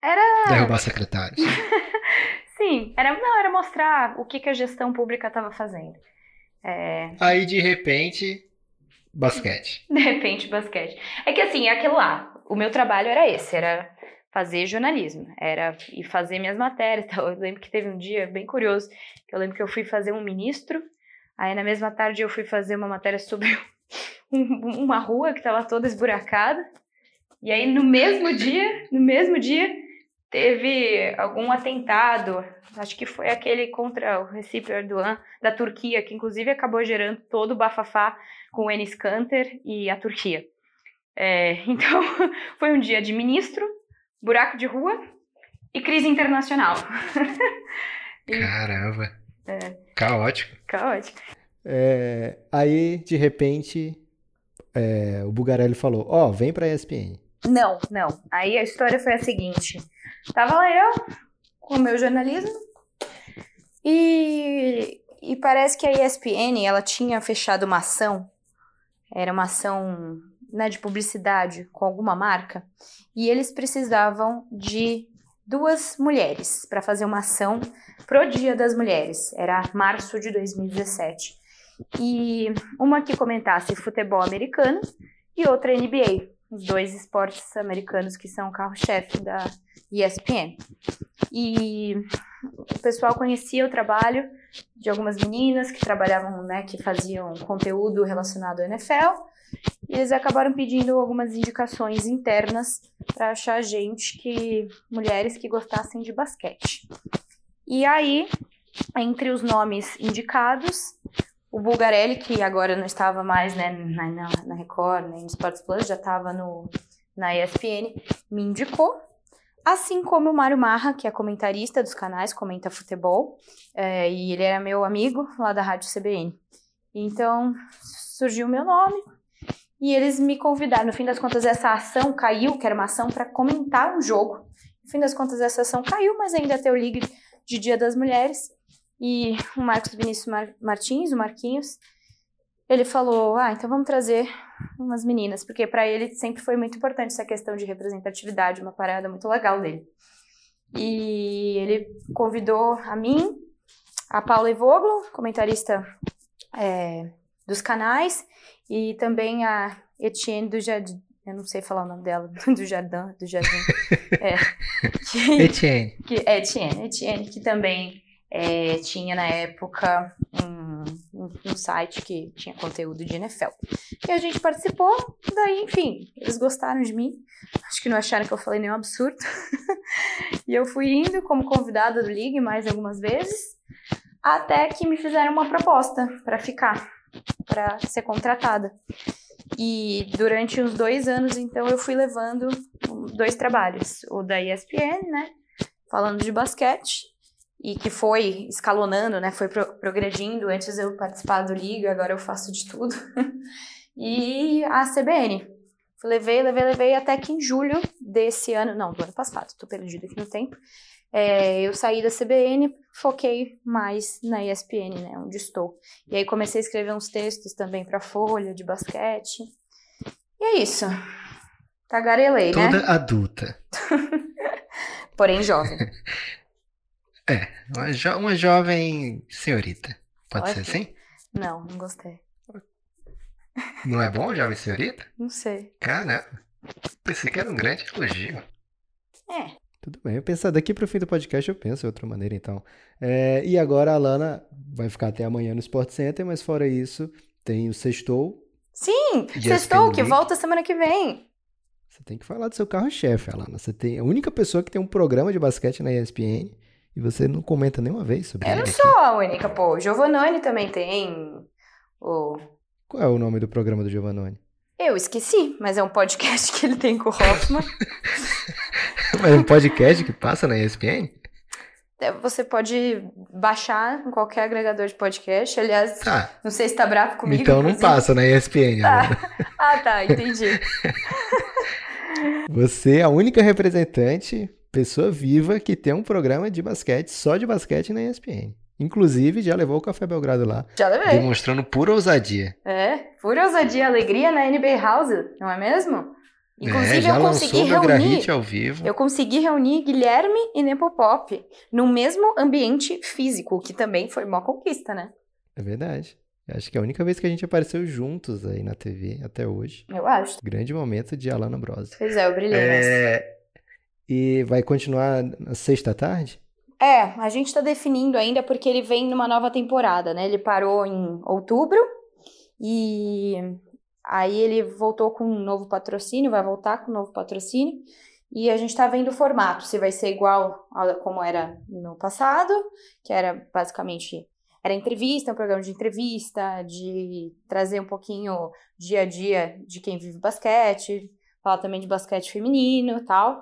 Era. Derrubar secretários. (laughs) Sim, era, não, era mostrar o que, que a gestão pública estava fazendo. É... Aí, de repente, basquete. De repente, basquete. É que assim, é aquilo lá. O meu trabalho era esse, era fazer jornalismo, era e fazer minhas matérias. (laughs) Então, eu lembro que teve um dia bem curioso, que eu lembro que eu fui fazer um ministro, aí na mesma tarde eu fui fazer uma matéria sobre (laughs) um, uma rua que estava toda esburacada. E aí no mesmo dia, no mesmo dia, teve algum atentado, acho que foi aquele contra o Recep Erdogan da Turquia, que inclusive acabou gerando todo o bafafá com o Enes Kanter e a Turquia. É, (laughs) então, foi um dia de ministro, buraco de rua e crise internacional. (laughs) Caramba. É. Caótico. Caótico. É, aí, de repente, é, o Bugarelli falou: Ó, oh, vem pra ESPN. Não, não. Aí a história foi a seguinte: tava lá eu, com o meu jornalismo, e, e parece que a ESPN ela tinha fechado uma ação, era uma ação né, de publicidade com alguma marca, e eles precisavam de duas mulheres para fazer uma ação pro Dia das Mulheres. Era março de 2017. E uma que comentasse futebol americano e outra NBA, os dois esportes americanos que são o carro-chefe da ESPN. E o pessoal conhecia o trabalho de algumas meninas que trabalhavam, né, que faziam conteúdo relacionado ao NFL, e eles acabaram pedindo algumas indicações internas para achar gente que mulheres que gostassem de basquete. E aí, entre os nomes indicados, o Bulgarelli, que agora não estava mais né, na, na, Record, nem no Sports Plus, já estava na ESPN, me indicou. Assim como o Mário Marra, que é comentarista dos canais, comenta futebol, é, e ele era meu amigo lá da Rádio CBN. Então, surgiu o meu nome, e eles me convidaram. No fim das contas, essa ação caiu, que era uma ação para comentar um jogo. No fim das contas, essa ação caiu, mas ainda tem o Ligue de Dia das Mulheres. E o Marcos Vinícius Mar Martins, o Marquinhos, ele falou: Ah, então vamos trazer umas meninas, porque para ele sempre foi muito importante essa questão de representatividade, uma parada muito legal dele. E ele convidou a mim, a Paula Evoglo, comentarista é, dos canais, e também a Etienne do Jardim. Eu não sei falar o nome dela, (laughs) do Jardim, do Jardim. É, que, (laughs) Etienne. Que, é, Etienne, Etienne, que também é, tinha na época um, um, um, site que tinha conteúdo de NFL. E a gente participou, daí, enfim, eles gostaram de mim. Acho que não acharam que eu falei nenhum absurdo. (laughs) e eu fui indo como convidada do League mais algumas vezes, até que me fizeram uma proposta para ficar, para ser contratada. E durante uns dois anos, então, eu fui levando dois trabalhos. O da ESPN, né? Falando de basquete, e que foi escalonando, né? Foi pro progredindo. Antes eu participava do Liga, agora eu faço de tudo. (laughs) e a CBN. Levei, levei, levei até que em julho desse ano, não, do ano passado, tô perdido aqui no tempo. É, eu saí da CBN, foquei mais na ESPN, né, onde estou. E aí comecei a escrever uns textos também para Folha de basquete. E é isso. Tagarelei, Toda né? Toda adulta. (laughs) Porém jovem. (laughs) É, uma, jo uma jovem senhorita. Pode ser assim? Não, não gostei. Não é bom, jovem senhorita? Não sei. Cara, pensei que era um grande elogio. É. Tudo bem, eu penso, daqui pro fim do podcast eu penso de outra maneira, então. É, e agora a Lana vai ficar até amanhã no Sport Center, mas fora isso, tem o Sextou. Sim, Sextou, que volta semana que vem. Você tem que falar do seu carro-chefe, Alana. Você tem a única pessoa que tem um programa de basquete na ESPN e você não comenta nenhuma vez sobre ele. Eu não sou a única, pô. O Giovanoni também tem. O... Qual é o nome do programa do Giovanoni? Eu esqueci, mas é um podcast que ele tem com o Hoffman. (laughs) mas é um podcast que passa na ESPN? É, você pode baixar em qualquer agregador de podcast. Aliás, ah, não sei se tá bravo comigo. Então não passa na ESPN. Ah, ah tá, entendi. (laughs) você é a única representante pessoa viva que tem um programa de basquete, só de basquete na ESPN. Inclusive, já levou o Café Belgrado lá. Já levei. Demonstrando pura ousadia. É, pura ousadia, alegria na NBA House, não é mesmo? Inclusive, é, eu consegui reunir. ao vivo. Eu consegui reunir Guilherme e Nepopop no mesmo ambiente físico, que também foi uma conquista, né? É verdade. Acho que é a única vez que a gente apareceu juntos aí na TV até hoje. Eu acho. Grande momento de Alana Bros. Pois é, eu brilhei. É... E vai continuar na sexta tarde? É, a gente está definindo ainda porque ele vem numa nova temporada, né? Ele parou em outubro e aí ele voltou com um novo patrocínio, vai voltar com um novo patrocínio. E a gente está vendo o formato, se vai ser igual a como era no passado, que era basicamente era entrevista, um programa de entrevista, de trazer um pouquinho dia a dia de quem vive basquete, falar também de basquete feminino e tal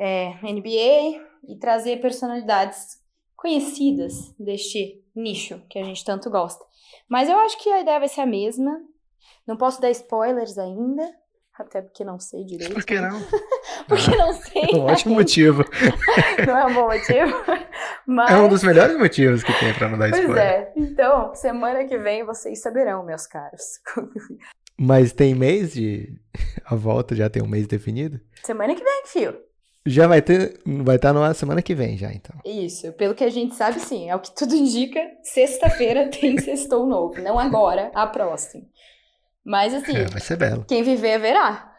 é, NBA e trazer personalidades conhecidas deste nicho que a gente tanto gosta. Mas eu acho que a ideia vai ser a mesma. Não posso dar spoilers ainda, até porque não sei direito. Por que não? (laughs) porque não sei. É um ótimo motivo. (laughs) não é um bom motivo. (laughs) Mas... É um dos melhores motivos que tem para não dar pois spoiler. Pois é. Então, semana que vem vocês saberão, meus caros. Mas tem mês de. A volta já tem um mês definido? Semana que vem, fio. Já vai ter, vai estar na semana que vem já, então. Isso, pelo que a gente sabe, sim. É o que tudo indica. Sexta-feira (laughs) tem sextou novo. Não agora, a próxima. Mas assim. É, vai ser belo. Quem viver, verá.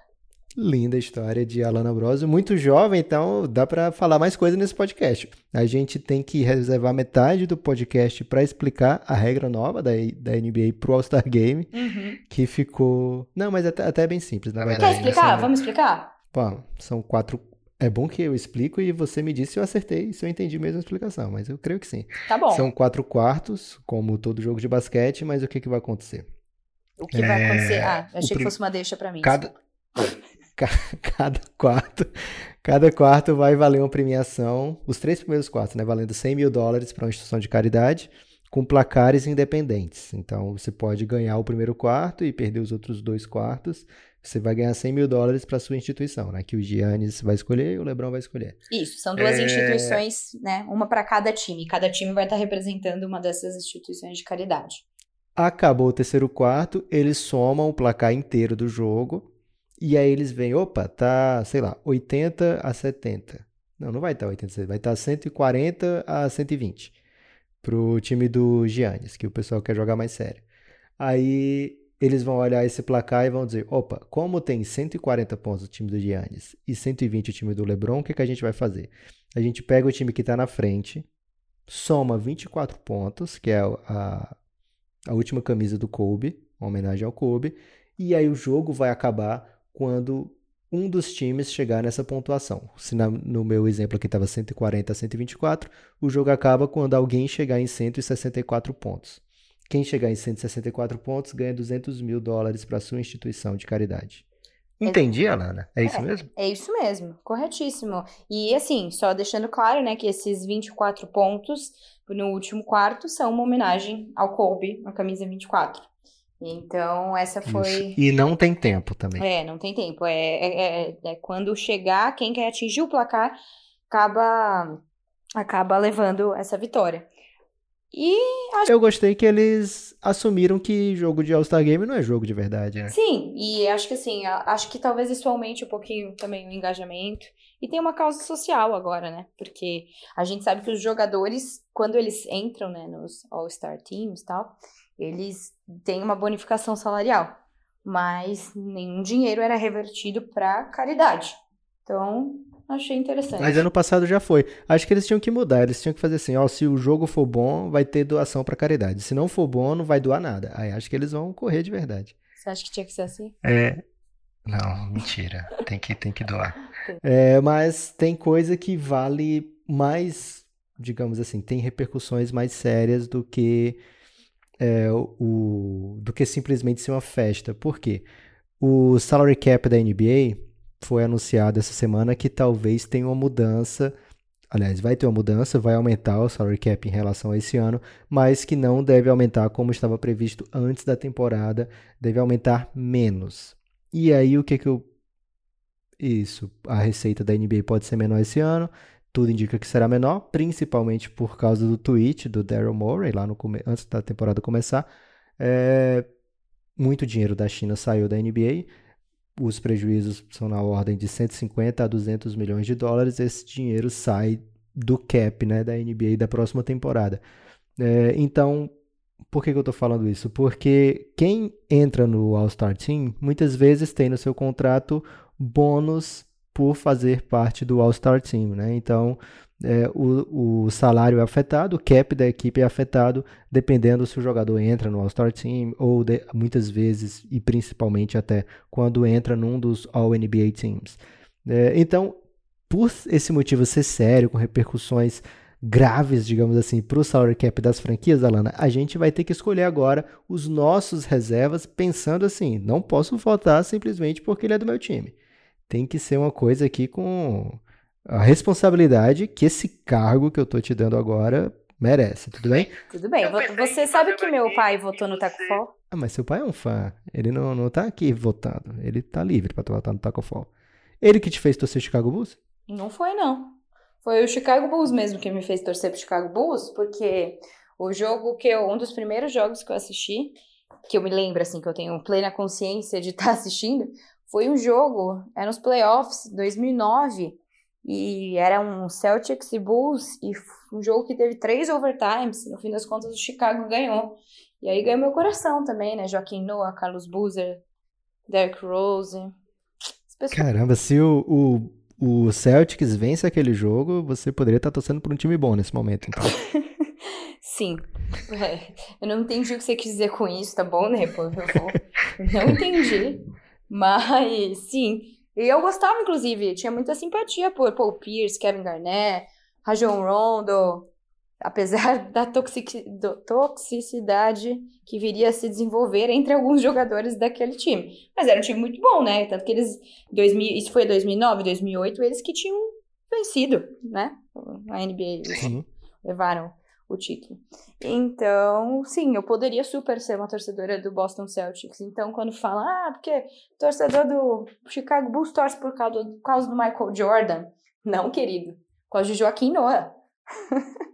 Linda história de Alana Brosio, muito jovem, então dá para falar mais coisa nesse podcast. A gente tem que reservar metade do podcast para explicar a regra nova da, da NBA pro All-Star Game, uhum. que ficou. Não, mas até, até é bem simples, na verdade. Quer explicar? Vamos explicar? Pô, são quatro. É bom que eu explico e você me disse se eu acertei, se eu entendi mesmo a explicação, mas eu creio que sim. Tá bom. São quatro quartos, como todo jogo de basquete, mas o que, que vai acontecer? O que é... vai acontecer? Ah, achei que fosse uma deixa para mim. Cada, (laughs) cada quarto, cada quarto vai valer uma premiação, os três primeiros quartos, né, valendo 100 mil dólares para uma instituição de caridade, com placares independentes. Então, você pode ganhar o primeiro quarto e perder os outros dois quartos. Você vai ganhar 100 mil dólares para sua instituição, né? Que o Giannis vai escolher e o LeBron vai escolher. Isso, são duas é... instituições, né? Uma para cada time. Cada time vai estar representando uma dessas instituições de caridade. Acabou o terceiro quarto, eles somam o placar inteiro do jogo e aí eles veem, opa, tá, sei lá, 80 a 70. Não, não vai estar tá 80 a 70, vai estar tá 140 a 120 pro time do Giannis, que o pessoal quer jogar mais sério. Aí eles vão olhar esse placar e vão dizer, opa, como tem 140 pontos o time do Giannis e 120 o time do LeBron, o que, que a gente vai fazer? A gente pega o time que está na frente, soma 24 pontos, que é a, a última camisa do Kobe, uma homenagem ao Kobe, e aí o jogo vai acabar quando um dos times chegar nessa pontuação. Se na, no meu exemplo aqui estava 140 a 124, o jogo acaba quando alguém chegar em 164 pontos. Quem chegar em 164 pontos ganha 200 mil dólares para sua instituição de caridade. Entendi, Alana? É, é isso mesmo? É isso mesmo, corretíssimo. E assim, só deixando claro, né, que esses 24 pontos no último quarto são uma homenagem ao Kobe, a camisa 24. Então, essa foi. Isso. E não tem tempo também. É, não tem tempo. É, é, é, é, quando chegar, quem quer atingir o placar acaba, acaba levando essa vitória. E acho... Eu gostei que eles assumiram que jogo de All-Star Game não é jogo de verdade, né? Sim, e acho que assim, acho que talvez isso aumente um pouquinho também o engajamento. E tem uma causa social agora, né? Porque a gente sabe que os jogadores, quando eles entram, né, nos All-Star Teams e tal, eles têm uma bonificação salarial, mas nenhum dinheiro era revertido para caridade. Então, achei interessante. Mas ano passado já foi. Acho que eles tinham que mudar. Eles tinham que fazer assim: ó, se o jogo for bom, vai ter doação para caridade. Se não for bom, não vai doar nada. Aí acho que eles vão correr de verdade. Você acha que tinha que ser assim? É. Não, mentira. tem que, tem que doar. É, mas tem coisa que vale mais, digamos assim, tem repercussões mais sérias do que é, o, do que simplesmente ser uma festa. Por quê? O salary cap da NBA foi anunciado essa semana que talvez tenha uma mudança. Aliás, vai ter uma mudança, vai aumentar o salary cap em relação a esse ano, mas que não deve aumentar como estava previsto antes da temporada, deve aumentar menos. E aí o que que eu isso, a receita da NBA pode ser menor esse ano, tudo indica que será menor, principalmente por causa do tweet do Daryl Morey, lá no antes da temporada começar. É, muito dinheiro da China saiu da NBA, os prejuízos são na ordem de 150 a 200 milhões de dólares. Esse dinheiro sai do cap né, da NBA da próxima temporada. É, então, por que, que eu estou falando isso? Porque quem entra no All-Star Team muitas vezes tem no seu contrato bônus por fazer parte do All-Star Team, né? Então, é, o, o, salário é afetado, o cap da equipe é afetado, dependendo se o jogador entra no All-Star Team ou de, muitas vezes e principalmente até quando entra num dos All-NBA Teams. É, então, por esse motivo ser sério, com repercussões graves, digamos assim, para o salary cap das franquias, Alana, a gente vai ter que escolher agora os nossos reservas pensando assim, não posso votar simplesmente porque ele é do meu time tem que ser uma coisa aqui com a responsabilidade que esse cargo que eu tô te dando agora merece, tudo bem? (laughs) Tudo bem. Você sabe que meu pai votou no Taco Fall? Ah, mas seu pai é um fã. Ele não, não tá aqui votando. Ele tá livre pra votar no Taco Fall. Ele que te fez torcer Chicago Bulls? Não foi, não. Foi o Chicago Bulls mesmo que me fez torcer pro Chicago Bulls, porque o jogo que eu, um dos primeiros jogos que eu assisti, que eu me lembro assim que eu tenho plena consciência de estar (laughs) tá assistindo, foi um jogo, era nos playoffs 2009 e era um Celtics e Bulls e um jogo que teve três overtimes. No fim das contas, o Chicago ganhou. E aí ganhou meu coração também, né? Joaquim Noah, Carlos Boozer, Derrick Rose. Caramba, se o, o, o Celtics vence aquele jogo, você poderia estar torcendo por um time bom nesse momento, então. (laughs) Sim. É, eu não entendi o que você quis dizer com isso, tá bom, né? Pô, não entendi. (laughs) Mas, sim. E eu gostava, inclusive, tinha muita simpatia por Paul Pierce, Kevin Garnett, Rajon Rondo, apesar (laughs) da toxic, toxicidade que viria a se desenvolver entre alguns jogadores daquele time. Mas era um time muito bom, né? Tanto que eles, 2000, isso foi 2009, 2008, eles que tinham vencido, né? A NBA, Sim. levaram o título. Então, sim, eu poderia super ser uma torcedora do Boston Celtics. Então, quando fala, ah, porque torcedor do Chicago Bulls torce por causa do, por causa do Michael Jordan. Não, querido. Por causa de Joaquim Noah. (laughs)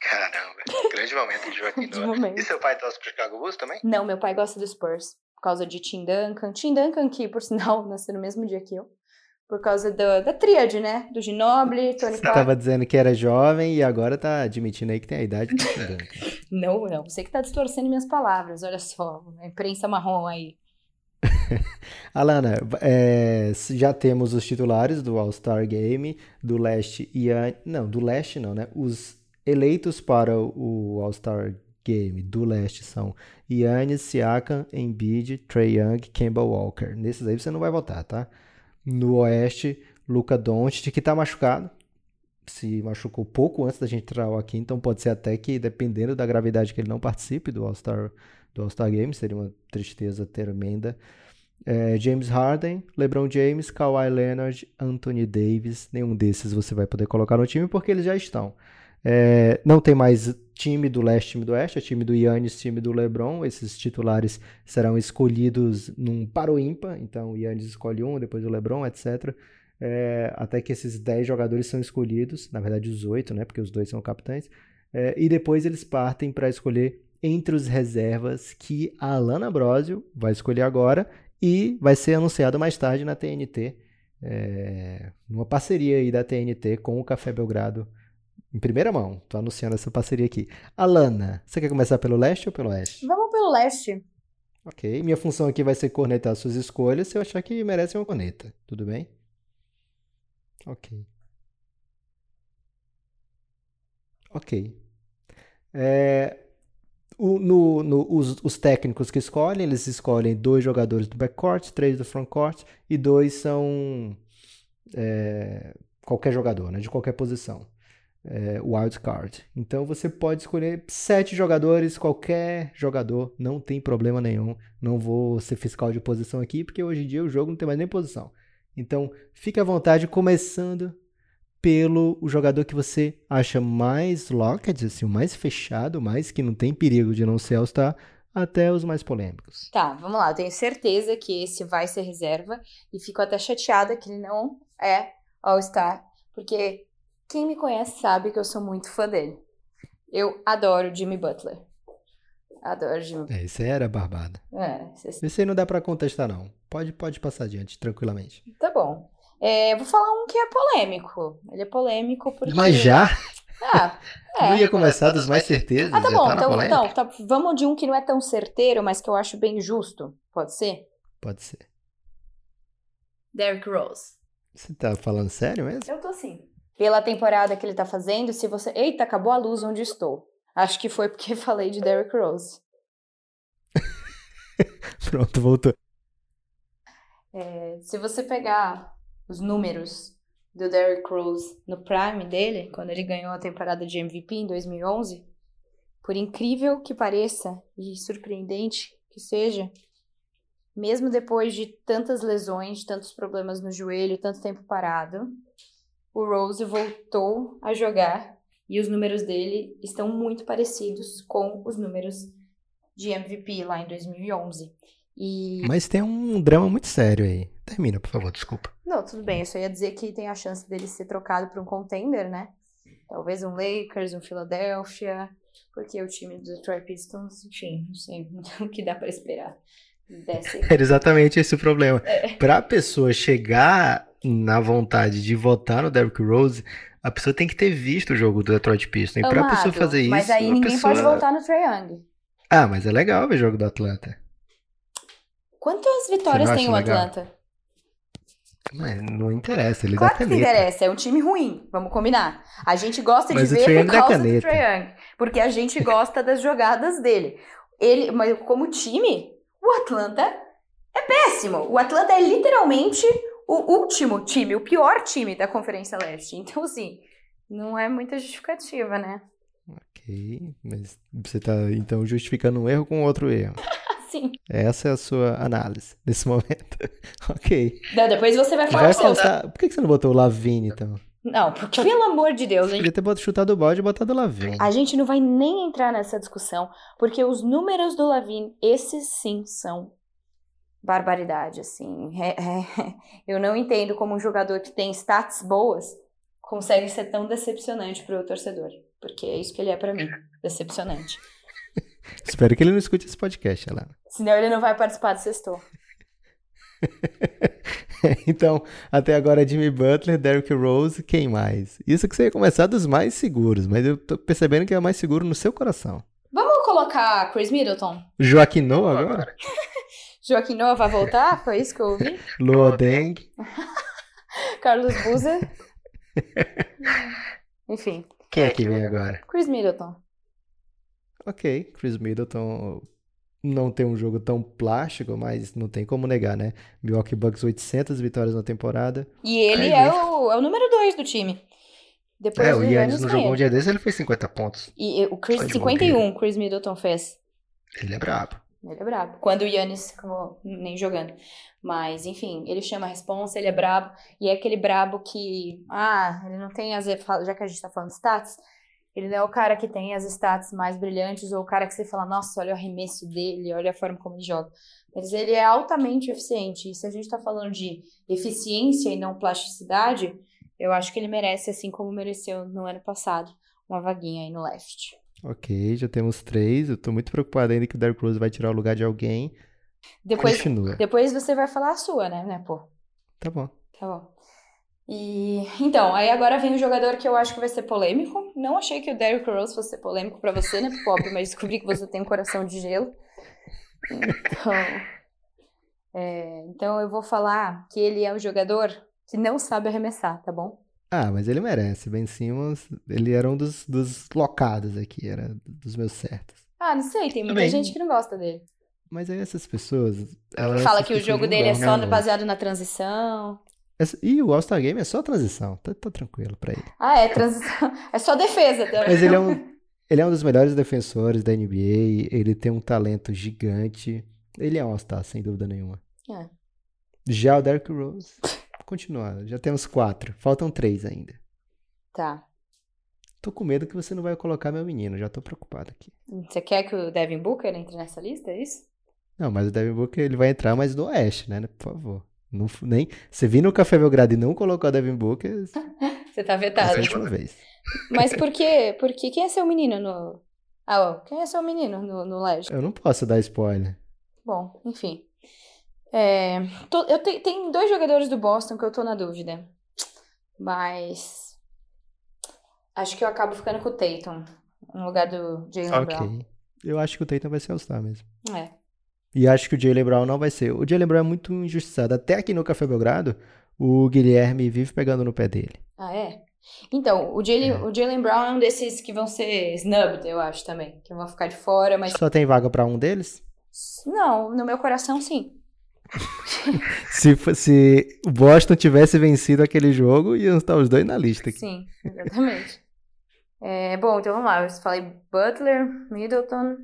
Caramba, grande momento de Joaquim Noah. Momento. E seu pai torce pro Chicago Bulls também? Não, meu pai gosta do Spurs. Por causa de Tim Duncan. Tim Duncan, que por sinal (laughs) nasceu no mesmo dia que eu. Por causa do, da tríade, né? Do Ginobili, Tony Você tava dizendo que era jovem e agora tá admitindo aí que tem a idade (laughs) não, não. Você que tá distorcendo minhas palavras. Olha só, a imprensa marrom aí. (laughs) Alana, é, já temos os titulares do All-Star Game, do leste e a, não, do leste não, né? Os eleitos para o All-Star Game do leste são Yannis, Siakam, Embiid, Trey Young, Kemba Walker. Nesses aí você não vai votar, tá? No oeste, Luca Doncic, que tá machucado. Se machucou pouco antes da gente entrar aqui, então pode ser até que, dependendo da gravidade, que ele não participe do All-Star do All-Star Game, seria uma tristeza tremenda. É, James Harden, LeBron James, Kawhi Leonard, Anthony Davis, nenhum desses você vai poder colocar no time porque eles já estão. É, não tem mais time do leste, time do oeste, é time do Yannis, time do LeBron. Esses titulares serão escolhidos num paro ímpar, então o Yannis escolhe um, depois o LeBron, etc. É, até que esses 10 jogadores são escolhidos, na verdade os 8, né, porque os dois são capitães, é, e depois eles partem para escolher entre os reservas que a Alana Brosio vai escolher agora e vai ser anunciado mais tarde na TNT, é, numa parceria aí da TNT com o Café Belgrado em primeira mão. Tô anunciando essa parceria aqui. Alana, você quer começar pelo leste ou pelo oeste? Vamos pelo leste. Ok. Minha função aqui vai ser cornetar suas escolhas se eu achar que merece uma corneta. Tudo bem? Ok. Ok. É, o, no, no, os, os, técnicos que escolhem, eles escolhem dois jogadores do backcourt, três do frontcourt e dois são é, qualquer jogador, né, de qualquer posição é, wildcard. Então você pode escolher sete jogadores, qualquer jogador, não tem problema nenhum. Não vou ser fiscal de posição aqui, porque hoje em dia o jogo não tem mais nem posição. Então fique à vontade, começando pelo o jogador que você acha mais locked, assim, o mais fechado, mais que não tem perigo de não ser All-Star, até os mais polêmicos. Tá, vamos lá. Eu tenho certeza que esse vai ser reserva e fico até chateada que ele não é All-Star, porque quem me conhece sabe que eu sou muito fã dele. Eu adoro Jimmy Butler. Adoro Jimmy É, esse era barbada. É, esse... esse aí não dá para contestar, não. Pode, pode passar adiante, tranquilamente. Tá bom. É, vou falar um que é polêmico. Ele é polêmico porque. Mas já? Ah, (laughs) é. Não ia começar dos mais certezas. Ah, tá bom. Tá então, então tá, vamos de um que não é tão certeiro, mas que eu acho bem justo. Pode ser? Pode ser. Derrick Rose. Você tá falando sério mesmo? Eu tô sim pela temporada que ele tá fazendo, se você. Eita, acabou a luz onde estou. Acho que foi porque (laughs) falei de Derrick Rose. (laughs) Pronto, voltou. É, se você pegar os números do Derrick Rose no prime dele, quando ele ganhou a temporada de MVP em 2011, por incrível que pareça e surpreendente que seja, mesmo depois de tantas lesões, tantos problemas no joelho, tanto tempo parado, o Rose voltou a jogar e os números dele estão muito parecidos com os números de MVP lá em 2011. E... Mas tem um drama muito sério aí. Termina, por favor, desculpa. Não, tudo bem. Eu só ia dizer que tem a chance dele ser trocado para um contender, né? Talvez um Lakers, um Philadelphia, porque o time do Detroit Pistons, enfim, não sei (laughs) o que dá para esperar. (laughs) Era exatamente esse o problema. É. Para a pessoa chegar na vontade de votar no Derrick Rose, a pessoa tem que ter visto o jogo do Detroit Pistons. E pra pessoa fazer isso. Mas aí ninguém pessoa... pode votar no Trae Young. Ah, mas é legal ver o jogo do Atlanta. Quantas vitórias tem o legal? Atlanta? Mas não interessa, ele claro dá caneta. Que interessa, é um time ruim, vamos combinar. A gente gosta mas de ver por causa do Trae Young, porque a gente (laughs) gosta das jogadas dele. Ele, mas como time, o Atlanta é péssimo. O Atlanta é literalmente o último time, o pior time da Conferência Leste. Então, assim, não é muita justificativa, né? Ok, mas você está então justificando um erro com outro erro. (laughs) Sim. Essa é a sua análise nesse (laughs) momento. ok. Não, depois você vai falar vai passar... Por que você não botou o Lavine, então? Não, porque pelo amor de Deus, gente. Podia ter botado, chutado o balde e botado o Lavine. A gente não vai nem entrar nessa discussão, porque os números do Lavine, esses sim são barbaridade, assim. É, é, (laughs) eu não entendo como um jogador que tem stats boas consegue ser tão decepcionante para o torcedor, porque é isso que ele é para mim, (laughs) decepcionante. Espero que ele não escute esse podcast, Alana. Senão ele não vai participar do sexto. (laughs) então, até agora Jimmy Butler, Derrick Rose, quem mais? Isso que você ia começar dos mais seguros, mas eu tô percebendo que é o mais seguro no seu coração. Vamos colocar Chris Middleton? Joaquim Noah agora? Joaquim Noah vai voltar? Foi isso que eu ouvi? (laughs) Lua Deng. (laughs) Carlos Buzer. (laughs) Enfim. Quem é que vem agora? Chris Middleton. Ok, Chris Middleton não tem um jogo tão plástico, mas não tem como negar, né? Milwaukee Bucks 800 vitórias na temporada. E ele é o, é o número 2 do time. Depois é, o Yannis não jogou um dia desse, ele fez 50 pontos. E o Chris, 51, Chris Middleton fez. Ele é brabo. Ele é brabo. Quando o Yannis acabou nem jogando. Mas, enfim, ele chama a responsa, ele é brabo. E é aquele brabo que, ah, ele não tem as. Já que a gente tá falando de ele não é o cara que tem as stats mais brilhantes ou o cara que você fala, nossa, olha o arremesso dele, olha a forma como ele joga. Mas ele é altamente eficiente. E se a gente está falando de eficiência e não plasticidade, eu acho que ele merece, assim como mereceu no ano passado, uma vaguinha aí no left. Ok, já temos três. Eu tô muito preocupado ainda que o Derrick Rose vai tirar o lugar de alguém. Depois, Continua. Depois você vai falar a sua, né, né, pô? Tá bom. Tá bom. E então, aí agora vem o jogador que eu acho que vai ser polêmico. Não achei que o Derrick Rose fosse polêmico para você, né, Pop? Mas descobri que você tem um coração de gelo. Então, é, então eu vou falar que ele é um jogador que não sabe arremessar, tá bom? Ah, mas ele merece. Ben Simmons, ele era um dos, dos locados aqui, era dos meus certos. Ah, não sei, tem muita Também. gente que não gosta dele. Mas aí essas pessoas. Fala que o jogo dele é só baseado na transição. E o All-Star Game é só transição, tá, tá, tranquilo pra ele. Ah, é transição. (laughs) É só defesa também. Mas ele é, um, ele é um dos melhores defensores da NBA, ele tem um talento gigante. Ele é um All-Star, sem dúvida nenhuma. É. Já o Derrick Rose, continuando, já temos quatro, faltam três ainda. Tá. Tô com medo que você não vai colocar meu menino, já tô preocupado aqui. Você quer que o Devin Booker entre nessa lista, é isso? Não, mas o Devin Booker ele vai entrar, mas no Oeste, né? Por favor. Não, nem, você vir no Café Belgrado e não colocou a Devin Booker. (laughs) você tá vetado. É a última vez. Mas por quê? Porque quem é seu menino no. Ah, ó, quem é seu menino no, no Légio? Eu não posso dar spoiler. Bom, enfim. É, tô, eu te, tem dois jogadores do Boston que eu tô na dúvida. Mas. Acho que eu acabo ficando com o Tatum. No lugar do Jalen okay. Brown. Eu acho que o Tatum vai ser All-Star mesmo. É. E acho que o Jalen Brown não vai ser. O Jalen Brown é muito injustiçado. Até aqui no Café Belgrado, o Guilherme vive pegando no pé dele. Ah, é? Então, o Jalen, é. o Jalen Brown é um desses que vão ser snubbed, eu acho também. Que vão ficar de fora, mas... Só tem vaga para um deles? Não, no meu coração, sim. (laughs) se, se o Boston tivesse vencido aquele jogo, iam estar os dois na lista aqui. Sim, exatamente. é, bom, então vamos lá. Eu falei Butler, Middleton,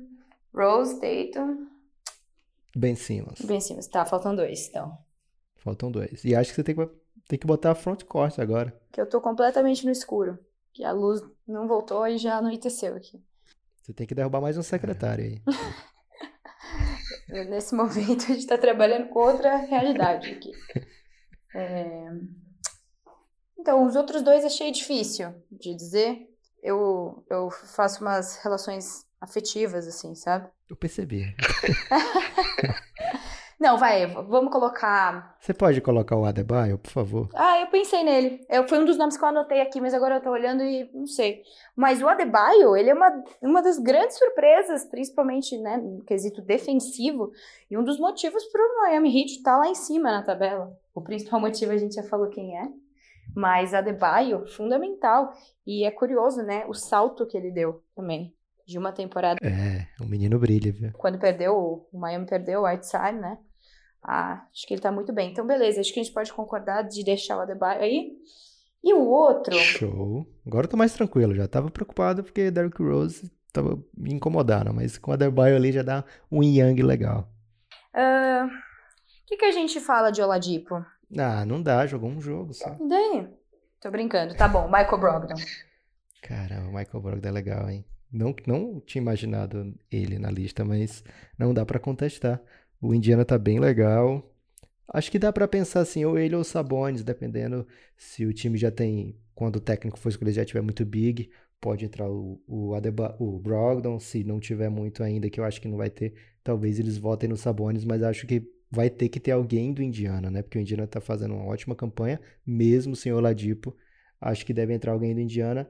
Rose, Dayton, Ben Simmons. Ben Simmons, tá, faltam dois, então. Faltam dois. E acho que você tem que, tem que botar a front court agora. Que eu tô completamente no escuro. Que a luz não voltou e já anoiteceu aqui. Você tem que derrubar mais um secretário aí. (laughs) Nesse momento a gente tá trabalhando com outra realidade aqui. É... Então, os outros dois achei difícil de dizer. Eu, eu faço umas relações afetivas, assim, sabe? Eu percebi. (laughs) Não, vai, vamos colocar. Você pode colocar o Adebayo, por favor? Ah, eu pensei nele. Eu, foi um dos nomes que eu anotei aqui, mas agora eu tô olhando e não sei. Mas o Adebayo, ele é uma, uma das grandes surpresas, principalmente né, no quesito defensivo, e um dos motivos para o Miami Heat estar tá lá em cima na tabela. O principal (laughs) motivo a gente já falou quem é. Mas Adebayo, fundamental. E é curioso, né? O salto que ele deu também de uma temporada. É, o menino brilha, viu? Quando perdeu, o Miami perdeu o Whiteside, né? Ah, acho que ele tá muito bem. Então, beleza, acho que a gente pode concordar de deixar o Adebayo aí. E o outro. Show. Agora eu tô mais tranquilo, já tava preocupado porque Derrick Rose tava me incomodando, mas com o Adebayo ali já dá um yang legal. O uh, que, que a gente fala de Oladipo? Ah, não dá, jogou um jogo só. E daí? Tô brincando, tá bom, Michael Brogdon. Caramba, o Michael Brogdon é legal, hein? Não, não tinha imaginado ele na lista, mas não dá para contestar. O Indiana tá bem legal. Acho que dá para pensar assim, ou ele ou Sabonis, dependendo se o time já tem, quando o técnico for escolher já tiver muito big, pode entrar o, o, Adeba, o Brogdon, se não tiver muito ainda, que eu acho que não vai ter, talvez eles votem no Sabonis, mas acho que vai ter que ter alguém do Indiana, né? Porque o Indiana tá fazendo uma ótima campanha, mesmo sem o Ladipo. Acho que deve entrar alguém do Indiana.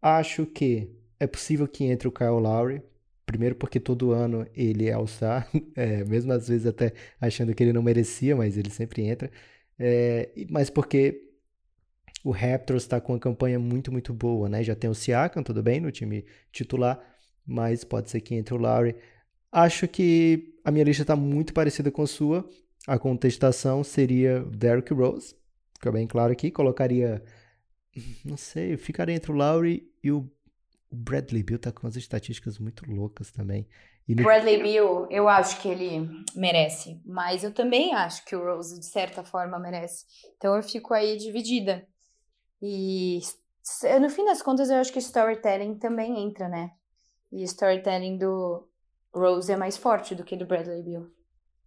Acho que é possível que entre o Kyle Lowry, primeiro porque todo ano ele é All-Star, (laughs) é, mesmo às vezes até achando que ele não merecia, mas ele sempre entra. É, mas porque o Raptors está com uma campanha muito, muito boa, né? Já tem o Siakam, tudo bem, no time titular, mas pode ser que entre o Lowry. Acho que a minha lista está muito parecida com a sua. A contestação seria Derrick Rose, fica bem claro aqui. Colocaria, (laughs) não sei, ficaria entre o Lowry e o o Bradley Bill tá com umas estatísticas muito loucas também. No... Bradley Bill, eu acho que ele merece, mas eu também acho que o Rose, de certa forma, merece. Então eu fico aí dividida. E no fim das contas, eu acho que storytelling também entra, né? E storytelling do Rose é mais forte do que do Bradley Bill.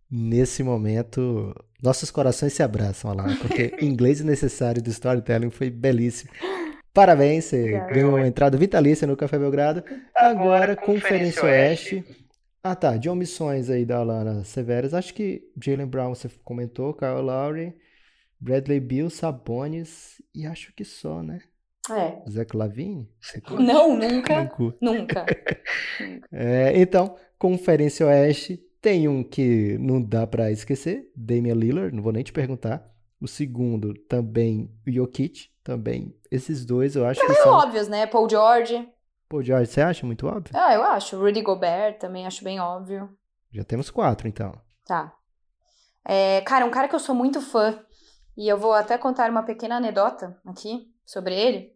Nesse momento, nossos corações se abraçam lá, porque (laughs) inglês necessário do storytelling foi belíssimo. Parabéns, você ganhou uma entrada vitalícia no Café Belgrado. Agora, Agora Conferência Oeste. Oeste. Ah, tá. De omissões aí da Alana Severas. Acho que Jalen Brown você comentou, Kyle Lowry, Bradley Bill, Sabonis e acho que só, né? É. Zé Clavini? (laughs) Não, nunca. nunca. (laughs) é, então, Conferência Oeste tem um que não dá para esquecer, Damian Lillard, não vou nem te perguntar. O segundo também, Jokic também. Esses dois eu acho que são... óbvios, né? Paul George. Paul George, você acha muito óbvio? Ah, eu acho. Rudy Gobert também acho bem óbvio. Já temos quatro, então. Tá. É, cara, um cara que eu sou muito fã, e eu vou até contar uma pequena anedota aqui sobre ele.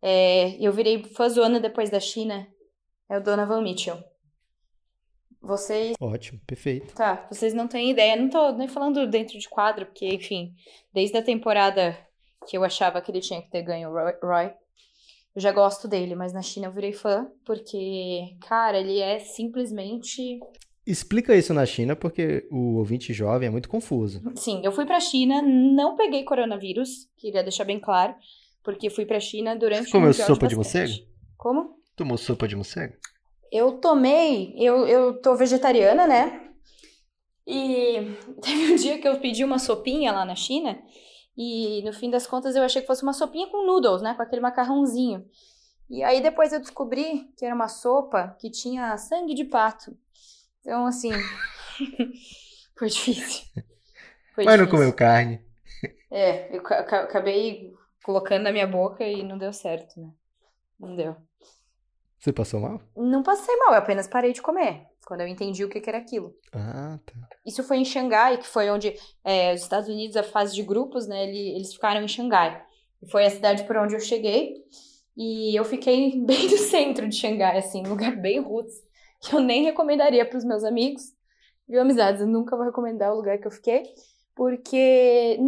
É, eu virei fãzona depois da China. É o Donovan Mitchell. Vocês. Ótimo, perfeito. Tá, vocês não têm ideia. Não tô nem falando dentro de quadro, porque, enfim, desde a temporada que eu achava que ele tinha que ter ganho o Roy. Eu já gosto dele, mas na China eu virei fã, porque, cara, ele é simplesmente. Explica isso na China, porque o ouvinte jovem é muito confuso. Sim, eu fui pra China, não peguei coronavírus, queria deixar bem claro, porque fui pra China durante Você comeu sopa de, de morcego? Como? Tomou sopa de morcego? Eu tomei, eu, eu tô vegetariana, né? E (laughs) teve um dia que eu pedi uma sopinha lá na China e no fim das contas eu achei que fosse uma sopinha com noodles, né? Com aquele macarrãozinho. E aí depois eu descobri que era uma sopa que tinha sangue de pato. Então, assim. (laughs) foi difícil. Foi Mas difícil. não comeu carne. É, eu acabei colocando na minha boca e não deu certo, né? Não deu. Você passou mal? Não passei mal, eu apenas parei de comer quando eu entendi o que, que era aquilo. Ah, tá. Isso foi em Xangai, que foi onde é, os Estados Unidos, a fase de grupos, né, eles ficaram em Xangai. Foi a cidade por onde eu cheguei. E eu fiquei (laughs) bem no centro de Xangai, assim, lugar bem roots, que eu nem recomendaria para os meus amigos. Viu, amizades? Eu nunca vou recomendar o lugar que eu fiquei, porque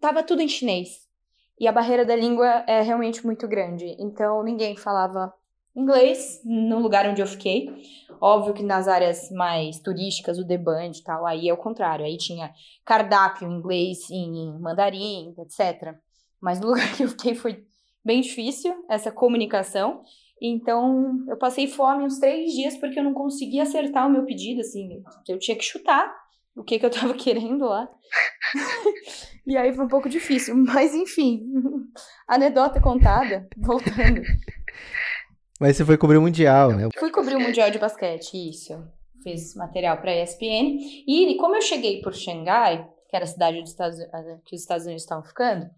tava tudo em chinês. E a barreira da língua é realmente muito grande. Então ninguém falava inglês no lugar onde eu fiquei. Óbvio que nas áreas mais turísticas, o The Band e tal, aí é o contrário. Aí tinha cardápio em inglês, em mandarim, etc. Mas no (laughs) lugar que eu fiquei foi bem difícil essa comunicação. Então, eu passei fome uns três dias porque eu não conseguia acertar o meu pedido, assim. Eu tinha que chutar o que, que eu tava (laughs) querendo lá. (laughs) e aí foi um pouco difícil, mas enfim, anedota contada, voltando. Mas você foi cobrir o Mundial, né? Fui cobrir o Mundial de Basquete, isso. Fiz material para a ESPN. E como eu cheguei por Xangai, que era a cidade Estados, que os Estados Unidos estavam ficando,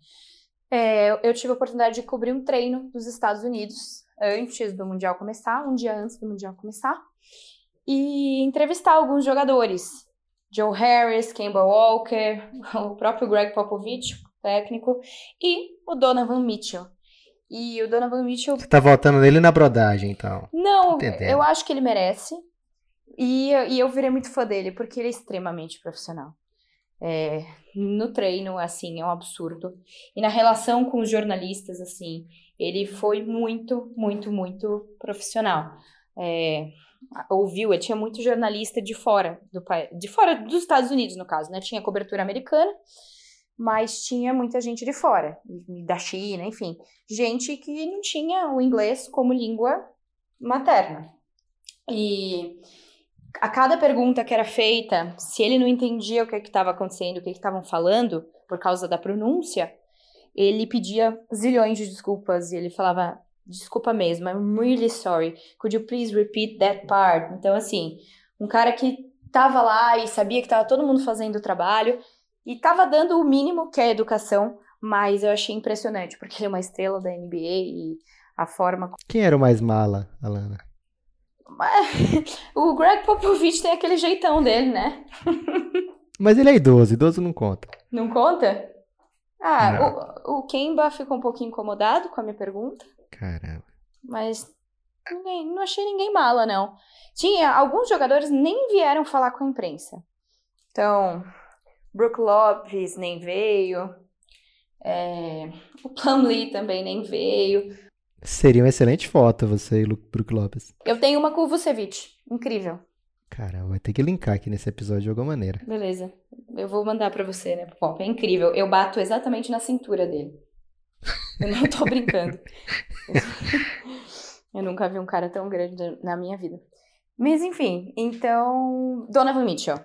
é, eu tive a oportunidade de cobrir um treino dos Estados Unidos antes do Mundial começar, um dia antes do Mundial começar, e entrevistar alguns jogadores. Joe Harris, Kemba Walker, (laughs) o próprio Greg Popovich, técnico, e o Donovan Mitchell. E o Donovan Mitchell. Você tá voltando nele na brodagem, então. Não, Entendendo. eu acho que ele merece. E, e eu virei muito fã dele, porque ele é extremamente profissional. É, no treino, assim, é um absurdo. E na relação com os jornalistas, assim, ele foi muito, muito, muito profissional. É, ouviu, ele tinha muito jornalista de fora do país, de fora dos Estados Unidos, no caso, né? Tinha cobertura americana, mas tinha muita gente de fora, da China, enfim, gente que não tinha o inglês como língua materna. E a cada pergunta que era feita, se ele não entendia o que estava acontecendo, o que estavam falando, por causa da pronúncia, ele pedia zilhões de desculpas e ele falava: Desculpa mesmo, I'm really sorry. Could you please repeat that part? Então, assim, um cara que tava lá e sabia que tava todo mundo fazendo o trabalho e tava dando o mínimo que é a educação, mas eu achei impressionante, porque ele é uma estrela da NBA e a forma. Quem era o mais mala, Alana? (laughs) o Greg Popovich tem aquele jeitão dele, né? (laughs) Mas ele é idoso, idoso não conta. Não conta? Ah, não. O, o Kemba ficou um pouquinho incomodado com a minha pergunta. Caramba. Mas ninguém, não achei ninguém mala, não. Tinha, alguns jogadores nem vieram falar com a imprensa. Então, Brook Lopes nem veio. É, o Plumlee também nem veio. Seria uma excelente foto você e o Brook Lopes. Eu tenho uma com o Vucevic. Incrível. Cara, vai ter que linkar aqui nesse episódio de alguma maneira. Beleza. Eu vou mandar para você, né, Pop? É incrível. Eu bato exatamente na cintura dele. Eu não tô brincando. (laughs) Eu nunca vi um cara tão grande na minha vida. Mas enfim, então. Donovan Mitchell.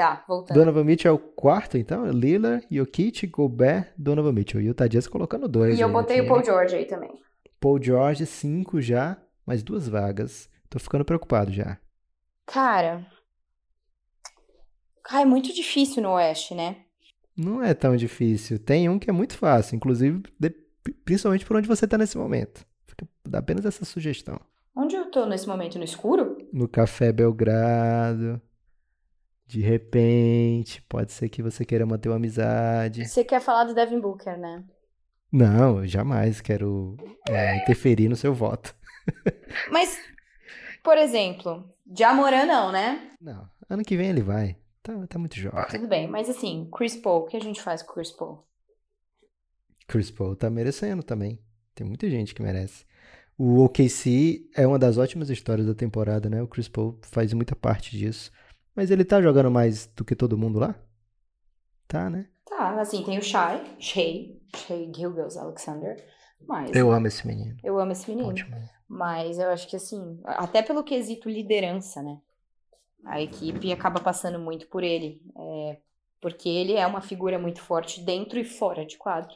Tá, voltando. Donovan Mitchell é o quarto, então? Lillard, Jokic, Gobert, Donovan Mitchell. E o Tadias colocando dois. E eu botei o Paul George aí também. Paul George, cinco já, mais duas vagas. Tô ficando preocupado já. Cara. Cara, é muito difícil no Oeste, né? Não é tão difícil. Tem um que é muito fácil, inclusive, de, principalmente por onde você tá nesse momento. Fica, dá apenas essa sugestão. Onde eu tô nesse momento? No escuro? No Café Belgrado. De repente, pode ser que você queira manter uma amizade. Você quer falar do Devin Booker, né? Não, eu jamais quero é, interferir no seu voto. (laughs) Mas, por exemplo, Jamoran não, né? Não, ano que vem ele vai. Tá, tá muito jovem. Tudo bem, mas assim, Chris Paul, o que a gente faz com Chris Paul? Chris Paul tá merecendo também. Tem muita gente que merece. O OKC é uma das ótimas histórias da temporada, né? O Chris Paul faz muita parte disso. Mas ele tá jogando mais do que todo mundo lá? Tá, né? Tá, assim, tem o Shai, Shea, Shea Gilgels Alexander. Mas, eu amo esse menino. Eu amo esse menino. Ótimo. Mas eu acho que assim, até pelo quesito liderança, né? A equipe acaba passando muito por ele. É, porque ele é uma figura muito forte dentro e fora de quadro.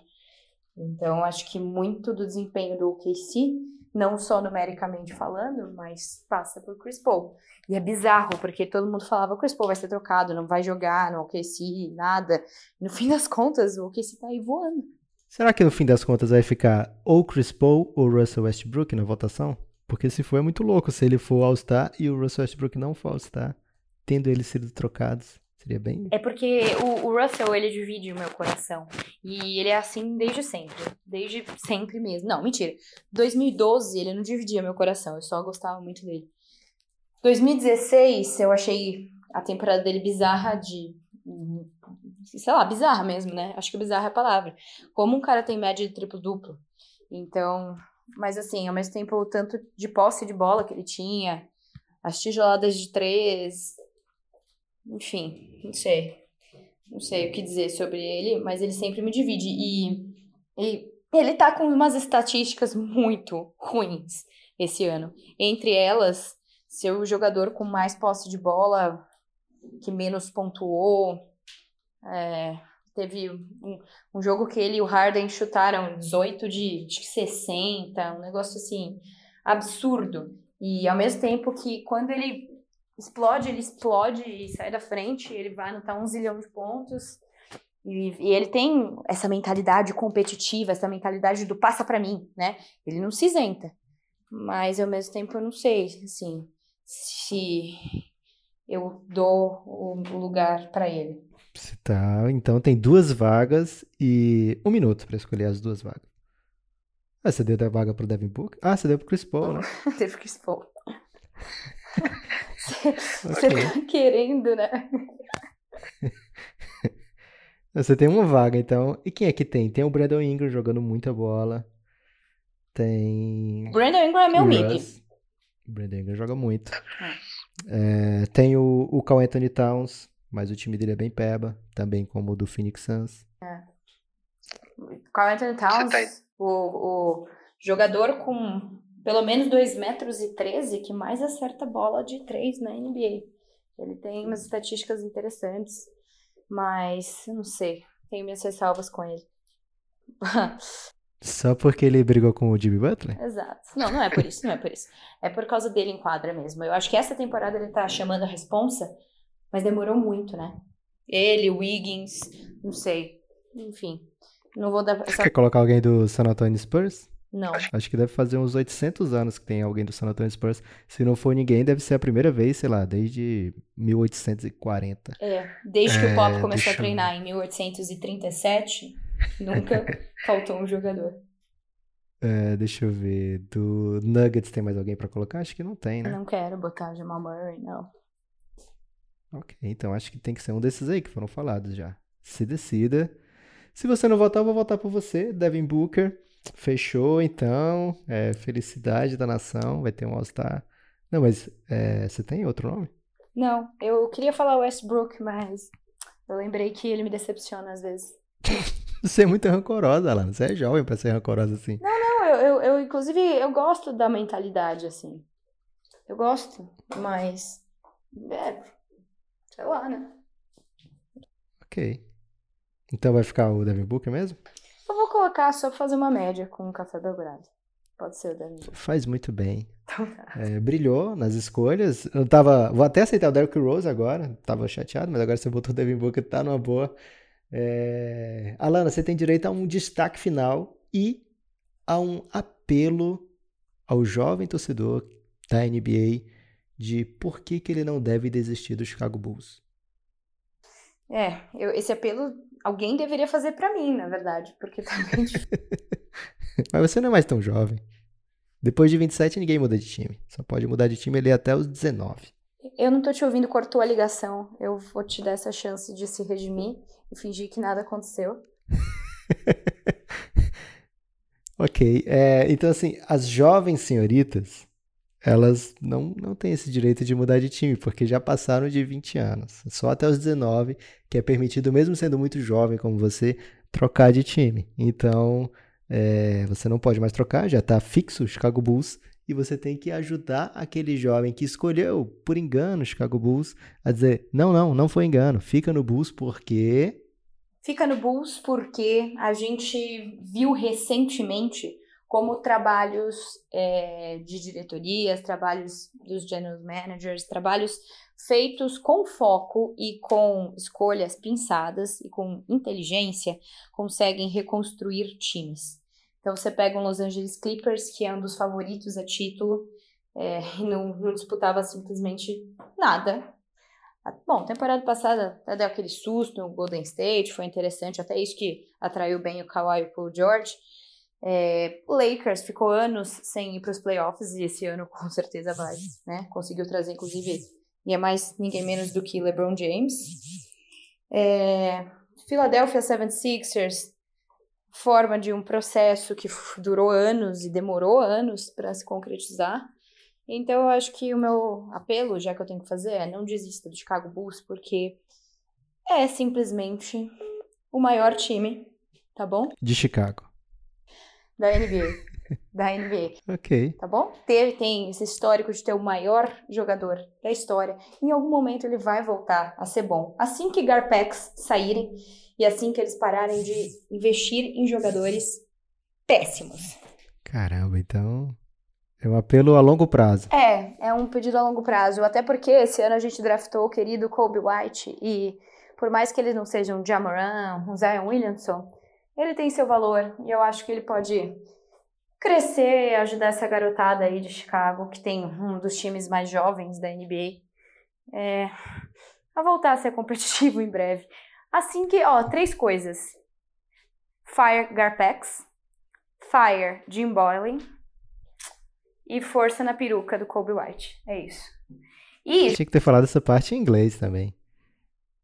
Então, acho que muito do desempenho do OKC, não só numericamente falando, mas passa por Chris Paul. E é bizarro, porque todo mundo falava, Chris Paul vai ser trocado, não vai jogar no OKC, nada. No fim das contas, o OKC tá aí voando. Será que no fim das contas vai ficar ou Chris Paul ou Russell Westbrook na votação? Porque se for é muito louco se ele for All-Star e o Russell Westbrook não for All-Star, tendo eles sido trocados. Seria bem. É porque o, o, Russell, ele divide o meu coração. E ele é assim desde sempre. Desde sempre mesmo. Não, mentira. 2012, ele não dividia meu coração. Eu só gostava muito dele. 2016, eu achei a temporada dele bizarra de sei lá, bizarra mesmo, né? Acho que bizarra é a palavra. Como um cara tem média de triplo-duplo. Então, mas assim, ao mesmo tempo, o tanto de posse de bola que ele tinha, as tijoladas de três, enfim, não sei. Não sei o que dizer sobre ele, mas ele sempre me divide. E, e ele tá com umas estatísticas muito ruins esse ano. Entre elas, ser o jogador com mais posse de bola que menos pontuou. É, teve um, um, jogo que ele e o Harden chutaram 18 de, de 60, um negócio assim absurdo. E ao mesmo tempo que quando ele explode, ele explode e sai da frente, ele vai anotar um zilhão de pontos. E, e, ele tem essa mentalidade competitiva, essa mentalidade do passa para mim, né? Ele não se isenta. Mas ao mesmo tempo eu não sei, assim, se eu dou o, lugar para ele. Tá, então tem duas vagas e um minuto para escolher as duas vagas. Ah, você deu a vaga pro Devin Book? Ah, você deu pro Chris Paul, né? (laughs) Teve pro Chris Paul. (laughs) (laughs) Você okay. tá querendo, né? (laughs) Você tem uma vaga, então. E quem é que tem? Tem o Brandon Ingram jogando muita bola. Tem. Brandon Ingram é meu mid. O Brandon Ingram joga muito. É. É, tem o, o Carl Anthony Towns, mas o time dele é bem peba, também como o do Phoenix Suns. É. Carl Anthony Towns, tá o, o jogador com pelo menos 2 metros e 13 que mais acerta bola de 3 na NBA. Ele tem umas estatísticas interessantes, mas não sei, tenho minhas ressalvas com ele. Só porque ele brigou com o Jimmy Butler? Exato. Não, não é por isso, não é por isso. É por causa dele em quadra mesmo. Eu acho que essa temporada ele tá chamando a responsa, mas demorou muito, né? Ele, o Wiggins, não sei. Enfim, não vou dar... Você quer colocar alguém do San Antonio Spurs? Não. Acho que deve fazer uns 800 anos que tem alguém do San Antonio Spurs. Se não for ninguém, deve ser a primeira vez, sei lá, desde 1840. É, desde que é, o Pop começou a treinar em 1837, nunca (laughs) faltou um jogador. É, deixa eu ver. Do Nuggets tem mais alguém para colocar? Acho que não tem, né? Não quero botar Jamal Murray, não. Ok, então acho que tem que ser um desses aí que foram falados já. Se decida. Se você não votar, eu vou votar por você, Devin Booker. Fechou, então. É, felicidade da nação. Vai ter um All-Star. Não, mas é, você tem outro nome? Não, eu queria falar Westbrook, mas eu lembrei que ele me decepciona às vezes. (laughs) você é muito rancorosa, Alana. Você é jovem pra ser rancorosa assim. Não, não, eu, eu, eu inclusive, eu gosto da mentalidade, assim. Eu gosto, mas. É, sei lá, né? Ok. Então vai ficar o Devin Booker mesmo? Colocar só pra fazer uma média com o Café Belgrado. Pode ser o Devin Booker. Faz muito bem. Então tá. É, brilhou nas escolhas. Eu tava. Vou até aceitar o Derrick Rose agora. Tava chateado, mas agora você botou o Devin Booker, tá numa boa. É... Alana, você tem direito a um destaque final e a um apelo ao jovem torcedor da NBA de por que, que ele não deve desistir do Chicago Bulls. É, eu, esse apelo alguém deveria fazer para mim, na verdade, porque também. (laughs) Mas você não é mais tão jovem. Depois de 27, ninguém muda de time. Só pode mudar de time ali até os 19. Eu não tô te ouvindo, cortou a ligação. Eu vou te dar essa chance de se redimir e fingir que nada aconteceu. (laughs) ok. É, então, assim, as jovens senhoritas elas não, não têm esse direito de mudar de time, porque já passaram de 20 anos. Só até os 19 que é permitido, mesmo sendo muito jovem como você, trocar de time. Então, é, você não pode mais trocar, já está fixo o Chicago Bulls, e você tem que ajudar aquele jovem que escolheu, por engano, o Chicago Bulls, a dizer: não, não, não foi engano, fica no Bulls porque. Fica no Bulls porque a gente viu recentemente como trabalhos é, de diretorias, trabalhos dos general managers, trabalhos feitos com foco e com escolhas pensadas e com inteligência, conseguem reconstruir times. Então você pega um Los Angeles Clippers, que é um dos favoritos a título, é, (laughs) e não, não disputava simplesmente nada. Bom, temporada passada até deu aquele susto no Golden State, foi interessante, até isso que atraiu bem o Kawhi e o George. É, Lakers ficou anos sem ir para os playoffs e esse ano com certeza vai, né? Conseguiu trazer, inclusive, e é mais ninguém menos do que LeBron James. É, Philadelphia 76ers, forma de um processo que durou anos e demorou anos para se concretizar. Então eu acho que o meu apelo, já que eu tenho que fazer, é não desista do Chicago Bulls, porque é simplesmente o maior time, tá bom? De Chicago da NBA. da NBA. (laughs) ok. Tá bom? Teve, tem esse histórico de ter o maior jogador da história. Em algum momento ele vai voltar a ser bom. Assim que Garpex saírem e assim que eles pararem de investir em jogadores péssimos. Caramba, então é um apelo a longo prazo. É, é um pedido a longo prazo. Até porque esse ano a gente draftou o querido Kobe White e por mais que ele não seja um Jamoran, um Zion Williamson, ele tem seu valor e eu acho que ele pode crescer e ajudar essa garotada aí de Chicago, que tem um dos times mais jovens da NBA, é, a voltar a ser competitivo em breve. Assim que, ó, três coisas. Fire Garpex, Fire Jim Boylan e força na peruca do Kobe White. É isso. E... Tinha que ter falado essa parte em inglês também.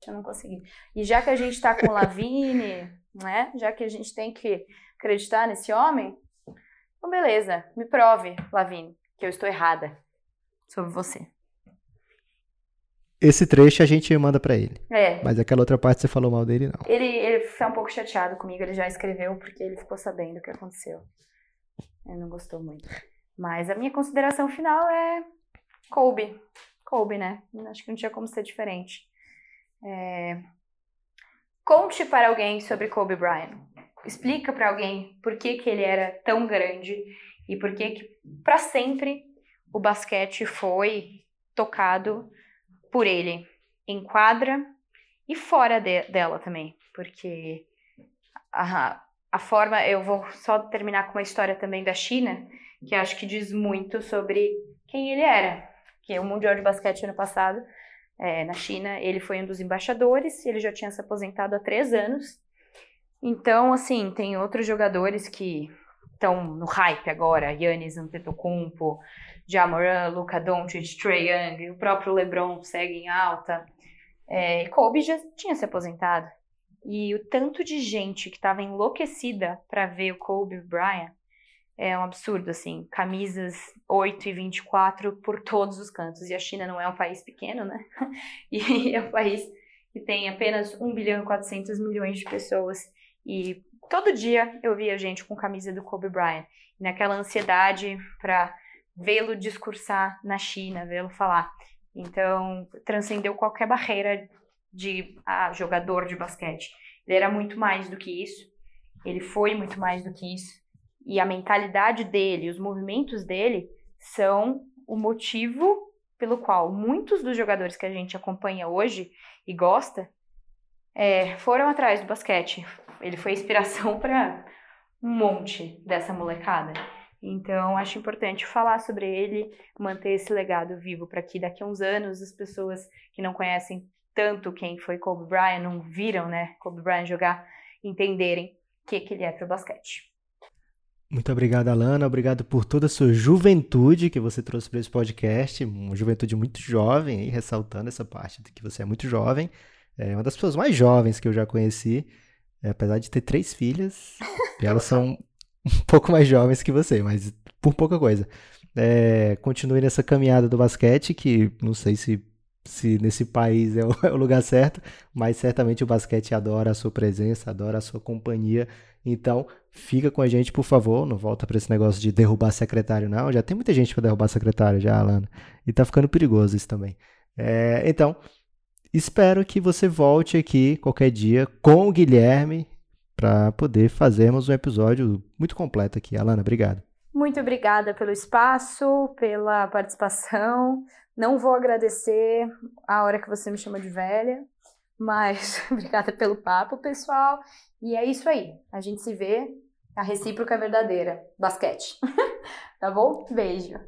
Eu não consegui. E já que a gente tá com o Lavine, né? Já que a gente tem que acreditar nesse homem, então beleza, me prove, Lavine, que eu estou errada sobre você. Esse trecho a gente manda para ele. É. Mas aquela outra parte você falou mal dele, não. Ele, ele foi um pouco chateado comigo, ele já escreveu porque ele ficou sabendo o que aconteceu. Ele não gostou muito. Mas a minha consideração final é Kobe. Kobe, né? Acho que não tinha como ser diferente. É... Conte para alguém sobre Kobe Bryant. Explica para alguém por que, que ele era tão grande e por que, que para sempre o basquete foi tocado por ele em quadra e fora de, dela também, porque a, a forma eu vou só terminar com uma história também da China que acho que diz muito sobre quem ele era. Que o Mundial de Basquete ano passado, é, na China, ele foi um dos embaixadores, ele já tinha se aposentado há três anos. Então, assim, tem outros jogadores que estão no hype agora, Yannis Antetokounmpo, Jamoran, Luka Doncic, Trae Young, o próprio LeBron segue em alta. É, Kobe já tinha se aposentado. E o tanto de gente que estava enlouquecida para ver o Kobe Bryant é um absurdo, assim, camisas 8 e 24 por todos os cantos. E a China não é um país pequeno, né? (laughs) E é um país que tem apenas 1 bilhão e 400 milhões de pessoas. E todo dia eu via gente com camisa do Kobe Bryant. Naquela ansiedade para vê-lo discursar na China, vê-lo falar. Então, transcendeu qualquer barreira de ah, jogador de basquete. Ele era muito mais do que isso. Ele foi muito mais do que isso e a mentalidade dele, os movimentos dele são o motivo pelo qual muitos dos jogadores que a gente acompanha hoje e gosta é, foram atrás do basquete. Ele foi inspiração (laughs) para um monte dessa molecada. Então, acho importante falar sobre ele, manter esse legado vivo para que daqui a uns anos as pessoas que não conhecem tanto quem foi Kobe Bryant, não viram, né, Kobe Bryant jogar, entenderem o que, que ele é para o basquete. Muito obrigado, Alana. Obrigado por toda a sua juventude que você trouxe para esse podcast. Uma juventude muito jovem, ressaltando essa parte de que você é muito jovem. É uma das pessoas mais jovens que eu já conheci, é, apesar de ter três filhas. e elas são um (laughs) pouco mais jovens que você, mas por pouca coisa. É, continue nessa caminhada do basquete, que não sei se, se nesse país é o, (laughs) é o lugar certo, mas certamente o basquete adora a sua presença, adora a sua companhia. Então, fica com a gente, por favor. Não volta para esse negócio de derrubar secretário, não. Já tem muita gente para derrubar secretário, já, Alana. E tá ficando perigoso isso também. É, então, espero que você volte aqui qualquer dia com o Guilherme para poder fazermos um episódio muito completo aqui. Alana, obrigado. Muito obrigada pelo espaço, pela participação. Não vou agradecer a hora que você me chama de velha, mas (laughs) obrigada pelo papo, pessoal. E é isso aí. A gente se vê. A recíproca é verdadeira. Basquete. (laughs) tá bom? Beijo.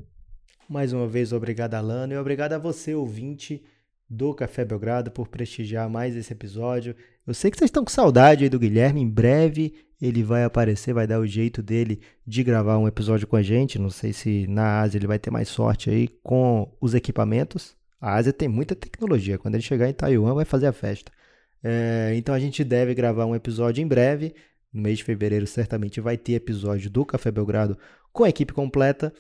Mais uma vez, obrigado, Alano. E obrigado a você, ouvinte do Café Belgrado, por prestigiar mais esse episódio. Eu sei que vocês estão com saudade aí do Guilherme. Em breve ele vai aparecer, vai dar o jeito dele de gravar um episódio com a gente. Não sei se na Ásia ele vai ter mais sorte aí com os equipamentos. A Ásia tem muita tecnologia. Quando ele chegar em Taiwan, vai fazer a festa. É, então a gente deve gravar um episódio em breve. No mês de fevereiro, certamente vai ter episódio do Café Belgrado com a equipe completa.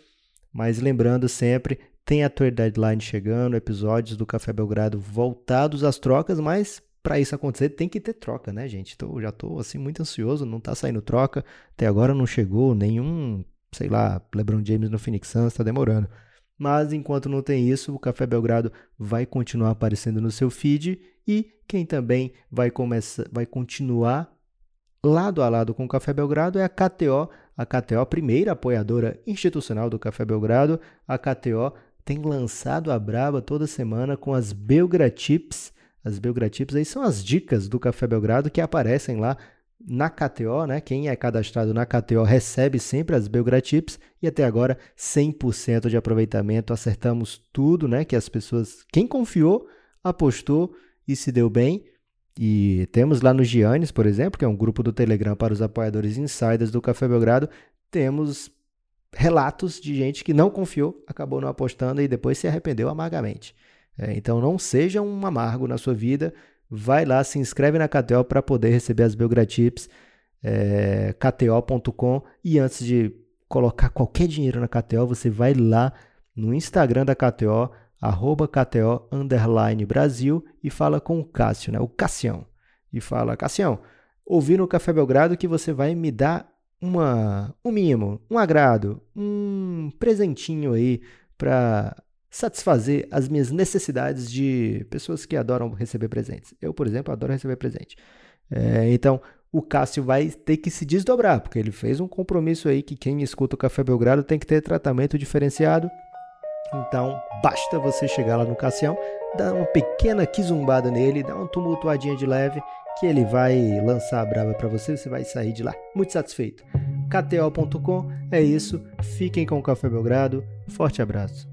Mas lembrando sempre, tem a Tour Deadline chegando, episódios do Café Belgrado voltados às trocas, mas para isso acontecer tem que ter troca, né, gente? Então já estou assim muito ansioso, não está saindo troca. Até agora não chegou nenhum sei lá, LeBron James no Phoenix Suns, está demorando. Mas enquanto não tem isso, o Café Belgrado vai continuar aparecendo no seu feed e quem também vai começar, vai continuar lado a lado com o Café Belgrado é a KTO, a KTO, primeira apoiadora institucional do Café Belgrado. A KTO tem lançado a braba toda semana com as Belgratips. As Belgratips aí são as dicas do Café Belgrado que aparecem lá na KTO, né? Quem é cadastrado na KTO recebe sempre as Belgratips e até agora 100% de aproveitamento. Acertamos tudo, né? Que as pessoas, quem confiou, apostou e se deu bem. E temos lá no Giannis, por exemplo, que é um grupo do Telegram para os apoiadores insiders do Café Belgrado, temos relatos de gente que não confiou, acabou não apostando e depois se arrependeu amargamente. É, então não seja um amargo na sua vida, vai lá, se inscreve na KTO para poder receber as Belgratips, é, kto.com e antes de colocar qualquer dinheiro na KTO, você vai lá no Instagram da KTO, arroba KTO underline Brasil e fala com o Cássio, né? o Cassião. E fala, Cassião, ouvi no Café Belgrado que você vai me dar uma, um mimo, um agrado, um presentinho aí para satisfazer as minhas necessidades de pessoas que adoram receber presentes. Eu, por exemplo, adoro receber presente. É, então, o Cássio vai ter que se desdobrar, porque ele fez um compromisso aí que quem escuta o Café Belgrado tem que ter tratamento diferenciado então, basta você chegar lá no Cassião, dar uma pequena quizumbada nele, dar uma tumultuadinha de leve, que ele vai lançar a brava para você, você vai sair de lá muito satisfeito. KTO.com é isso. Fiquem com o Café Belgrado. Forte abraço.